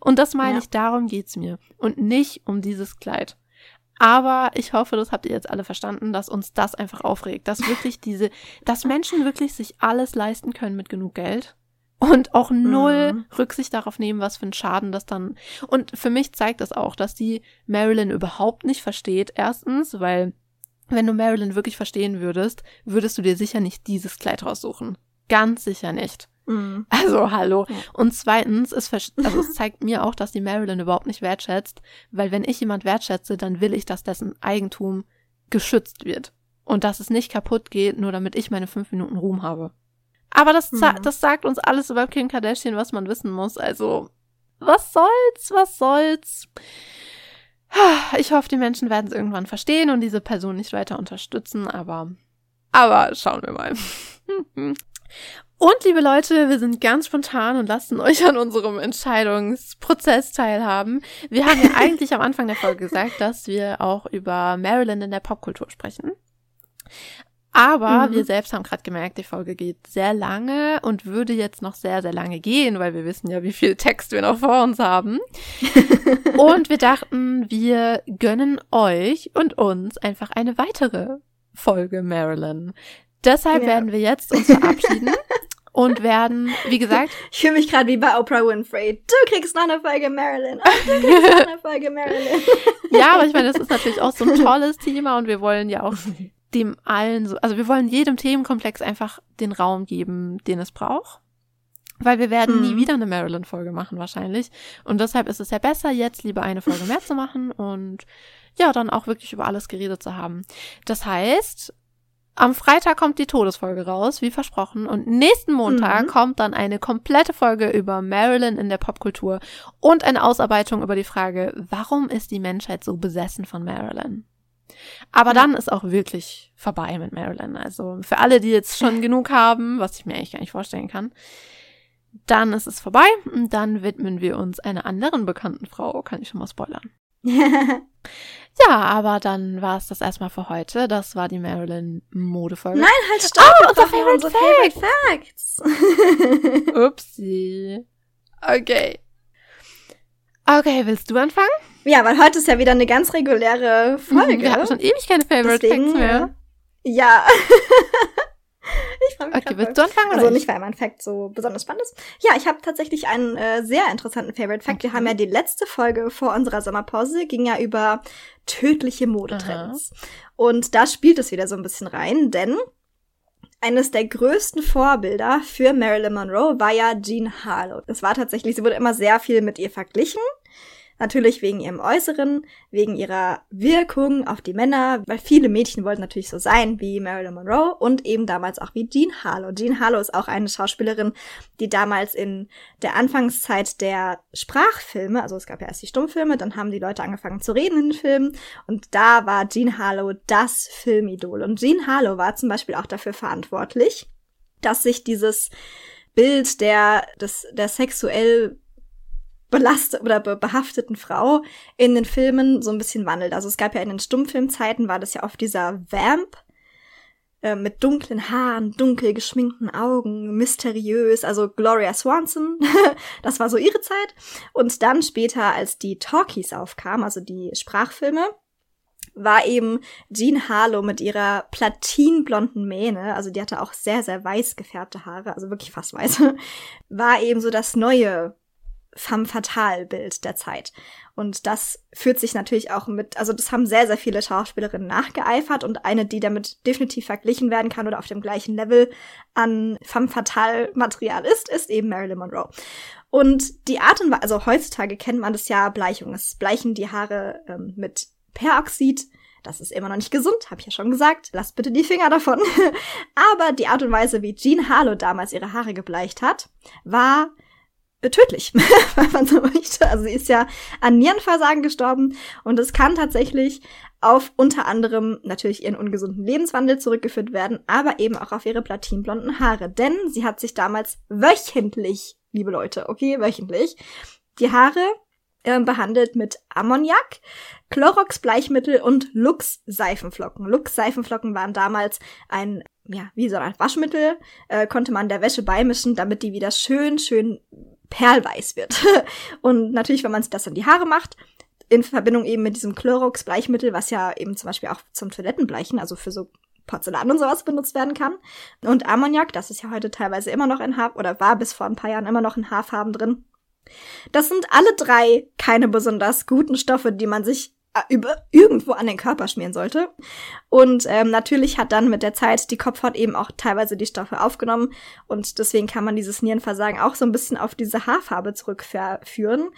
S2: Und das meine ja. ich, darum geht's mir und nicht um dieses Kleid. Aber ich hoffe, das habt ihr jetzt alle verstanden, dass uns das einfach aufregt, dass wirklich diese, dass Menschen wirklich sich alles leisten können mit genug Geld und auch null mhm. Rücksicht darauf nehmen, was für ein Schaden das dann. Und für mich zeigt das auch, dass die Marilyn überhaupt nicht versteht. Erstens, weil wenn du Marilyn wirklich verstehen würdest, würdest du dir sicher nicht dieses Kleid raussuchen. Ganz sicher nicht. Mhm. Also, hallo. Ja. Und zweitens, es, also es zeigt mir auch, dass die Marilyn überhaupt nicht wertschätzt, weil wenn ich jemand wertschätze, dann will ich, dass dessen Eigentum geschützt wird. Und dass es nicht kaputt geht, nur damit ich meine fünf Minuten Ruhm habe. Aber das, mhm. das sagt uns alles über Kim Kardashian, was man wissen muss. Also, was soll's, was soll's. Ich hoffe, die Menschen werden es irgendwann verstehen und diese Person nicht weiter unterstützen, aber, aber schauen wir mal. Und liebe Leute, wir sind ganz spontan und lassen euch an unserem Entscheidungsprozess teilhaben. Wir haben ja eigentlich am Anfang der Folge gesagt, dass wir auch über Maryland in der Popkultur sprechen. Aber mhm. wir selbst haben gerade gemerkt, die Folge geht sehr lange und würde jetzt noch sehr, sehr lange gehen, weil wir wissen ja, wie viel Text wir noch vor uns haben. und wir dachten, wir gönnen euch und uns einfach eine weitere Folge Marilyn. Deshalb ja. werden wir jetzt uns verabschieden und werden, wie gesagt.
S1: Ich fühle mich gerade wie bei Oprah Winfrey. Du kriegst noch eine Folge Marilyn. Und du kriegst noch eine Folge Marilyn.
S2: ja, aber ich meine, das ist natürlich auch so ein tolles Thema und wir wollen ja auch dem allen so, also wir wollen jedem Themenkomplex einfach den Raum geben, den es braucht. Weil wir werden hm. nie wieder eine Maryland-Folge machen wahrscheinlich. Und deshalb ist es ja besser, jetzt lieber eine Folge mehr zu machen und ja, dann auch wirklich über alles geredet zu haben. Das heißt, am Freitag kommt die Todesfolge raus, wie versprochen. Und nächsten Montag mhm. kommt dann eine komplette Folge über Marilyn in der Popkultur und eine Ausarbeitung über die Frage, warum ist die Menschheit so besessen von Marilyn? Aber dann ist auch wirklich vorbei mit Marilyn. Also für alle, die jetzt schon genug haben, was ich mir eigentlich gar nicht vorstellen kann, dann ist es vorbei und dann widmen wir uns einer anderen bekannten Frau, kann ich schon mal spoilern. ja, aber dann war es das erstmal für heute. Das war die Marilyn Modefolge.
S1: Nein, halt stopp! Oh, unser Favorite, unsere Favorite Facts.
S2: Upsi. Okay. Okay, willst du anfangen?
S1: Ja, weil heute ist ja wieder eine ganz reguläre Folge.
S2: Wir hatten schon ewig keine Favorite Deswegen, Facts mehr.
S1: Ja. ich
S2: okay, willst du anfangen?
S1: Also nicht, weil mein Fact so besonders spannend ist. Ja, ich habe tatsächlich einen äh, sehr interessanten Favorite Fact. Okay. Wir haben ja die letzte Folge vor unserer Sommerpause, ging ja über tödliche Modetrends. Aha. Und da spielt es wieder so ein bisschen rein, denn eines der größten Vorbilder für Marilyn Monroe war ja Jean Harlow. Das war tatsächlich, sie wurde immer sehr viel mit ihr verglichen. Natürlich wegen ihrem Äußeren, wegen ihrer Wirkung auf die Männer, weil viele Mädchen wollten natürlich so sein wie Marilyn Monroe und eben damals auch wie Jean Harlow. Jean Harlow ist auch eine Schauspielerin, die damals in der Anfangszeit der Sprachfilme, also es gab ja erst die Stummfilme, dann haben die Leute angefangen zu reden in den Filmen und da war Jean Harlow das Filmidol. Und Jean Harlow war zum Beispiel auch dafür verantwortlich, dass sich dieses Bild der, des, der sexuell belastet oder be behafteten Frau in den Filmen so ein bisschen wandelt. Also es gab ja in den Stummfilmzeiten war das ja oft dieser Vamp äh, mit dunklen Haaren, dunkel geschminkten Augen, mysteriös, also Gloria Swanson, das war so ihre Zeit. Und dann später, als die Talkies aufkamen, also die Sprachfilme, war eben Jean Harlow mit ihrer platinblonden Mähne, also die hatte auch sehr, sehr weiß gefärbte Haare, also wirklich fast weiß, war eben so das neue femme fatale Bild der Zeit. Und das führt sich natürlich auch mit, also das haben sehr, sehr viele Schauspielerinnen nachgeeifert und eine, die damit definitiv verglichen werden kann oder auf dem gleichen Level an femme fatale Material ist, ist eben Marilyn Monroe. Und die Art und Weise, also heutzutage kennt man das ja Bleichung. Es bleichen die Haare ähm, mit Peroxid. Das ist immer noch nicht gesund, habe ich ja schon gesagt. Lasst bitte die Finger davon. Aber die Art und Weise, wie Jean Harlow damals ihre Haare gebleicht hat, war tödlich, wenn man so möchte. Also sie ist ja an Nierenversagen gestorben und es kann tatsächlich auf unter anderem natürlich ihren ungesunden Lebenswandel zurückgeführt werden, aber eben auch auf ihre platinblonden Haare. Denn sie hat sich damals wöchentlich, liebe Leute, okay, wöchentlich, die Haare äh, behandelt mit Ammoniak, Chlorox Bleichmittel und Lux Seifenflocken. Lux Seifenflocken waren damals ein ja, wie so ein Waschmittel, äh, konnte man der Wäsche beimischen, damit die wieder schön, schön perlweiß wird. Und natürlich, wenn man sich das in die Haare macht, in Verbindung eben mit diesem Chlorox-Bleichmittel, was ja eben zum Beispiel auch zum Toilettenbleichen, also für so Porzellan und sowas benutzt werden kann. Und Ammoniak, das ist ja heute teilweise immer noch in Haar, oder war bis vor ein paar Jahren immer noch in Haarfarben drin. Das sind alle drei keine besonders guten Stoffe, die man sich über irgendwo an den Körper schmieren sollte. Und ähm, natürlich hat dann mit der Zeit die Kopfhaut eben auch teilweise die Stoffe aufgenommen und deswegen kann man dieses Nierenversagen auch so ein bisschen auf diese Haarfarbe zurückführen.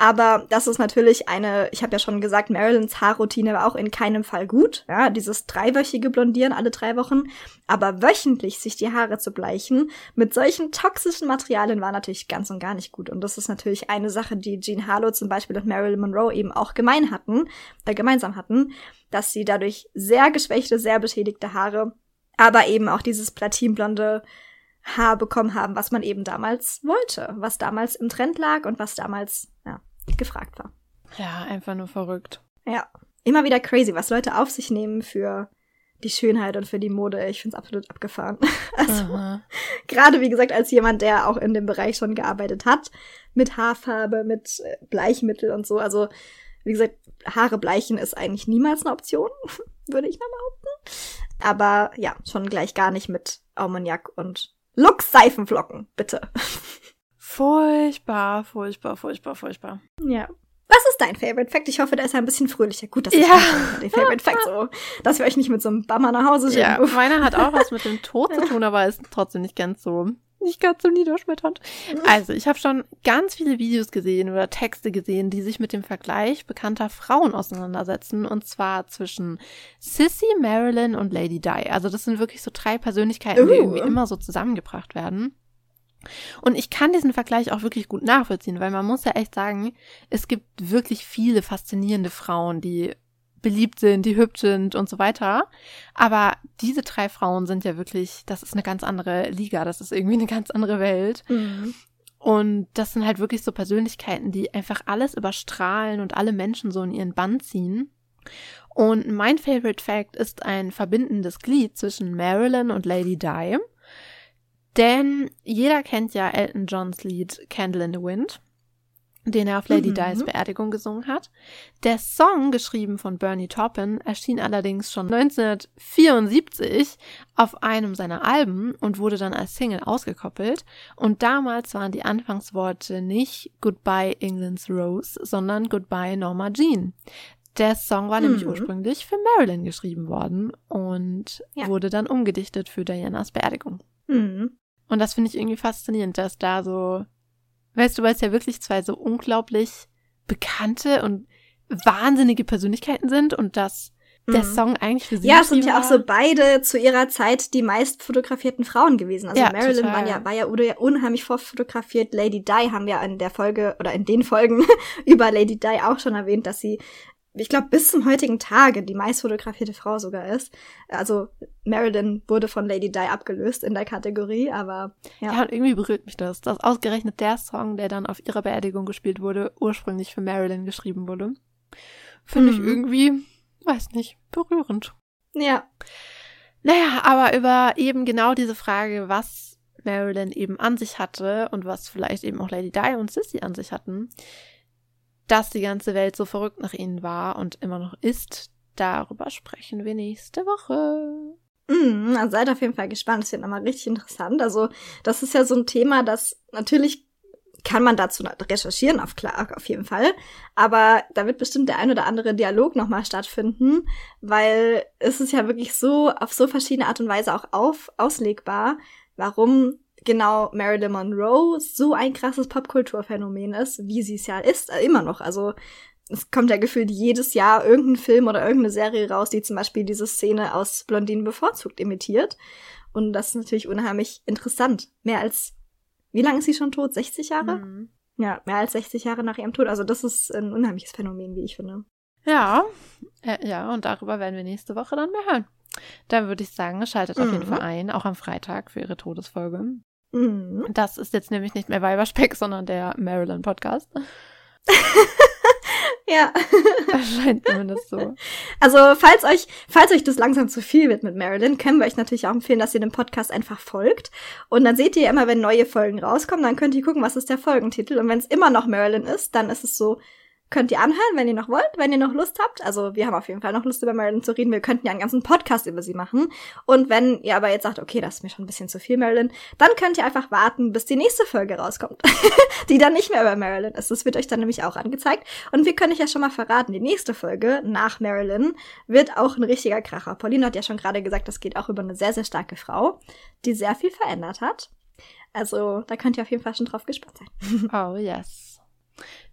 S1: Aber das ist natürlich eine, ich habe ja schon gesagt, Marilyns Haarroutine war auch in keinem Fall gut. Ja, dieses dreiwöchige Blondieren alle drei Wochen. Aber wöchentlich sich die Haare zu bleichen mit solchen toxischen Materialien war natürlich ganz und gar nicht gut. Und das ist natürlich eine Sache, die Jean Harlow zum Beispiel und Marilyn Monroe eben auch gemein hatten, äh, gemeinsam hatten, dass sie dadurch sehr geschwächte, sehr beschädigte Haare, aber eben auch dieses platinblonde Haar bekommen haben, was man eben damals wollte, was damals im Trend lag und was damals ja, gefragt war.
S2: Ja, einfach nur verrückt.
S1: Ja, immer wieder crazy, was Leute auf sich nehmen für die Schönheit und für die Mode. Ich finde es absolut abgefahren. Also gerade wie gesagt als jemand, der auch in dem Bereich schon gearbeitet hat, mit Haarfarbe, mit äh, Bleichmittel und so. Also wie gesagt, Haare bleichen ist eigentlich niemals eine Option, würde ich mal behaupten. Aber ja, schon gleich gar nicht mit Ammoniak und Lux-Seifenflocken, bitte.
S2: Furchtbar, furchtbar, furchtbar, furchtbar.
S1: Ja. Was ist dein Favorite Fact? Ich hoffe, der ist ein bisschen fröhlicher. Gut, das ist
S2: ja.
S1: den Favorite Fact so, dass wir euch nicht mit so einem Bummer nach Hause schicken.
S2: Ja, meiner hat auch was mit dem Tod zu tun, aber ist trotzdem nicht ganz so nicht ganz so niederschmetternd. Also, ich habe schon ganz viele Videos gesehen oder Texte gesehen, die sich mit dem Vergleich bekannter Frauen auseinandersetzen. Und zwar zwischen Sissy, Marilyn und Lady Di. Also, das sind wirklich so drei Persönlichkeiten, uh. die irgendwie immer so zusammengebracht werden. Und ich kann diesen Vergleich auch wirklich gut nachvollziehen, weil man muss ja echt sagen, es gibt wirklich viele faszinierende Frauen, die beliebt sind, die hübsch sind und so weiter. Aber diese drei Frauen sind ja wirklich, das ist eine ganz andere Liga, das ist irgendwie eine ganz andere Welt. Mhm. Und das sind halt wirklich so Persönlichkeiten, die einfach alles überstrahlen und alle Menschen so in ihren Bann ziehen. Und mein Favorite Fact ist ein verbindendes Glied zwischen Marilyn und Lady Di. Denn jeder kennt ja Elton Johns Lied Candle in the Wind. den er auf Lady
S1: Mhm.
S2: Di's Beerdigung gesungen hat. Der Song, geschrieben von Bernie Taupin, erschien allerdings schon 1974 auf einem seiner Alben und wurde dann als Single ausgekoppelt. Und damals waren die Anfangsworte nicht Goodbye England's Rose, sondern Goodbye Norma Jean. Der Song war nämlich
S1: Mhm.
S2: ursprünglich für Marilyn geschrieben worden und
S1: Ja.
S2: wurde dann umgedichtet für Dianas Beerdigung.
S1: Mhm.
S2: Und das finde ich irgendwie faszinierend, dass da so, weißt du, weil es ja wirklich zwei so unglaublich bekannte und wahnsinnige Persönlichkeiten sind und dass der
S1: Mhm.
S2: Song eigentlich für sie
S1: Ja, es sind ja auch so beide zu ihrer Zeit die meist fotografierten Frauen gewesen. Also
S2: Ja,
S1: Marilyn
S2: total.
S1: war ja, war ja unheimlich vorfotografiert. Lady Di haben wir in der Folge oder in den Folgen über Lady Di auch schon erwähnt, dass sie, ich glaube, bis zum heutigen Tage die meist fotografierte Frau sogar ist. Also Marilyn wurde von Lady Di abgelöst in der Kategorie, aber ja.
S2: Ja, und irgendwie berührt mich das, dass ausgerechnet der Song, der dann auf ihrer Beerdigung gespielt wurde, ursprünglich für Marilyn geschrieben wurde. Finde ich
S1: Mhm.
S2: irgendwie, weiß nicht, berührend.
S1: Ja.
S2: Naja, aber über eben genau diese Frage, was Marilyn eben an sich hatte und was vielleicht eben auch Lady Di und Sissy an sich hatten, dass die ganze Welt so verrückt nach ihnen war und immer noch ist, darüber sprechen wir nächste Woche.
S1: Mm, also seid auf jeden Fall gespannt. Das wird nochmal richtig interessant. Also, das ist ja so ein Thema, das natürlich kann man dazu recherchieren, auf klar, auf jeden Fall. Aber da wird bestimmt der ein oder andere Dialog nochmal stattfinden, weil es ist ja wirklich so auf so verschiedene Art und Weise auch auf, auslegbar, warum genau Marilyn Monroe so ein krasses Popkulturphänomen ist, wie sie es ja ist, äh, immer noch. Also es kommt ja gefühlt jedes Jahr irgendein Film oder irgendeine Serie raus, die zum Beispiel diese Szene aus Blondinen bevorzugt imitiert. Und das ist natürlich unheimlich interessant. Mehr als, wie lange ist sie schon tot? 60 Jahre?
S2: Mhm.
S1: Ja, mehr als 60 Jahre nach ihrem Tod. Also das ist ein unheimliches Phänomen, wie ich finde.
S2: Ja, äh, ja, und darüber werden wir nächste Woche dann mehr hören. Dann würde ich sagen, schaltet auf jeden
S1: Mhm.
S2: Fall ein, auch am Freitag für ihre Todesfolge.
S1: Mhm.
S2: Das ist jetzt nämlich nicht mehr Weiberspeck, sondern der Marilyn Podcast.
S1: Ja.
S2: Erscheint zumindest so.
S1: Also, falls euch, falls euch das langsam zu viel wird mit Marilyn, können wir euch natürlich auch empfehlen, dass ihr dem Podcast einfach folgt. Und dann seht ihr immer, wenn neue Folgen rauskommen, dann könnt ihr gucken, was ist der Folgentitel. Und wenn es immer noch Marilyn ist, dann ist es so, könnt ihr anhören, wenn ihr noch wollt, wenn ihr noch Lust habt. Also, wir haben auf jeden Fall noch Lust, über Marilyn zu reden. Wir könnten ja einen ganzen Podcast über sie machen. Und wenn ihr aber jetzt sagt, okay, das ist mir schon ein bisschen zu viel, Marilyn, dann könnt ihr einfach warten, bis die nächste Folge rauskommt. die dann nicht mehr über Marilyn ist. Das wird euch dann nämlich auch angezeigt. Und wir können euch ja schon mal verraten, die nächste Folge nach Marilyn wird auch ein richtiger Kracher. Pauline hat ja schon gerade gesagt, das geht auch über eine sehr, sehr starke Frau, die sehr viel verändert hat. Also, da könnt ihr auf jeden Fall schon drauf gespannt sein.
S2: Oh, yes.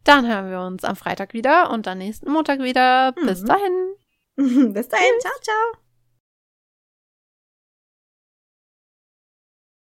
S2: Dann hören wir uns am Freitag wieder und dann nächsten Montag wieder. Bis
S1: Mhm.
S2: dahin.
S1: Bis dahin, ciao, ciao.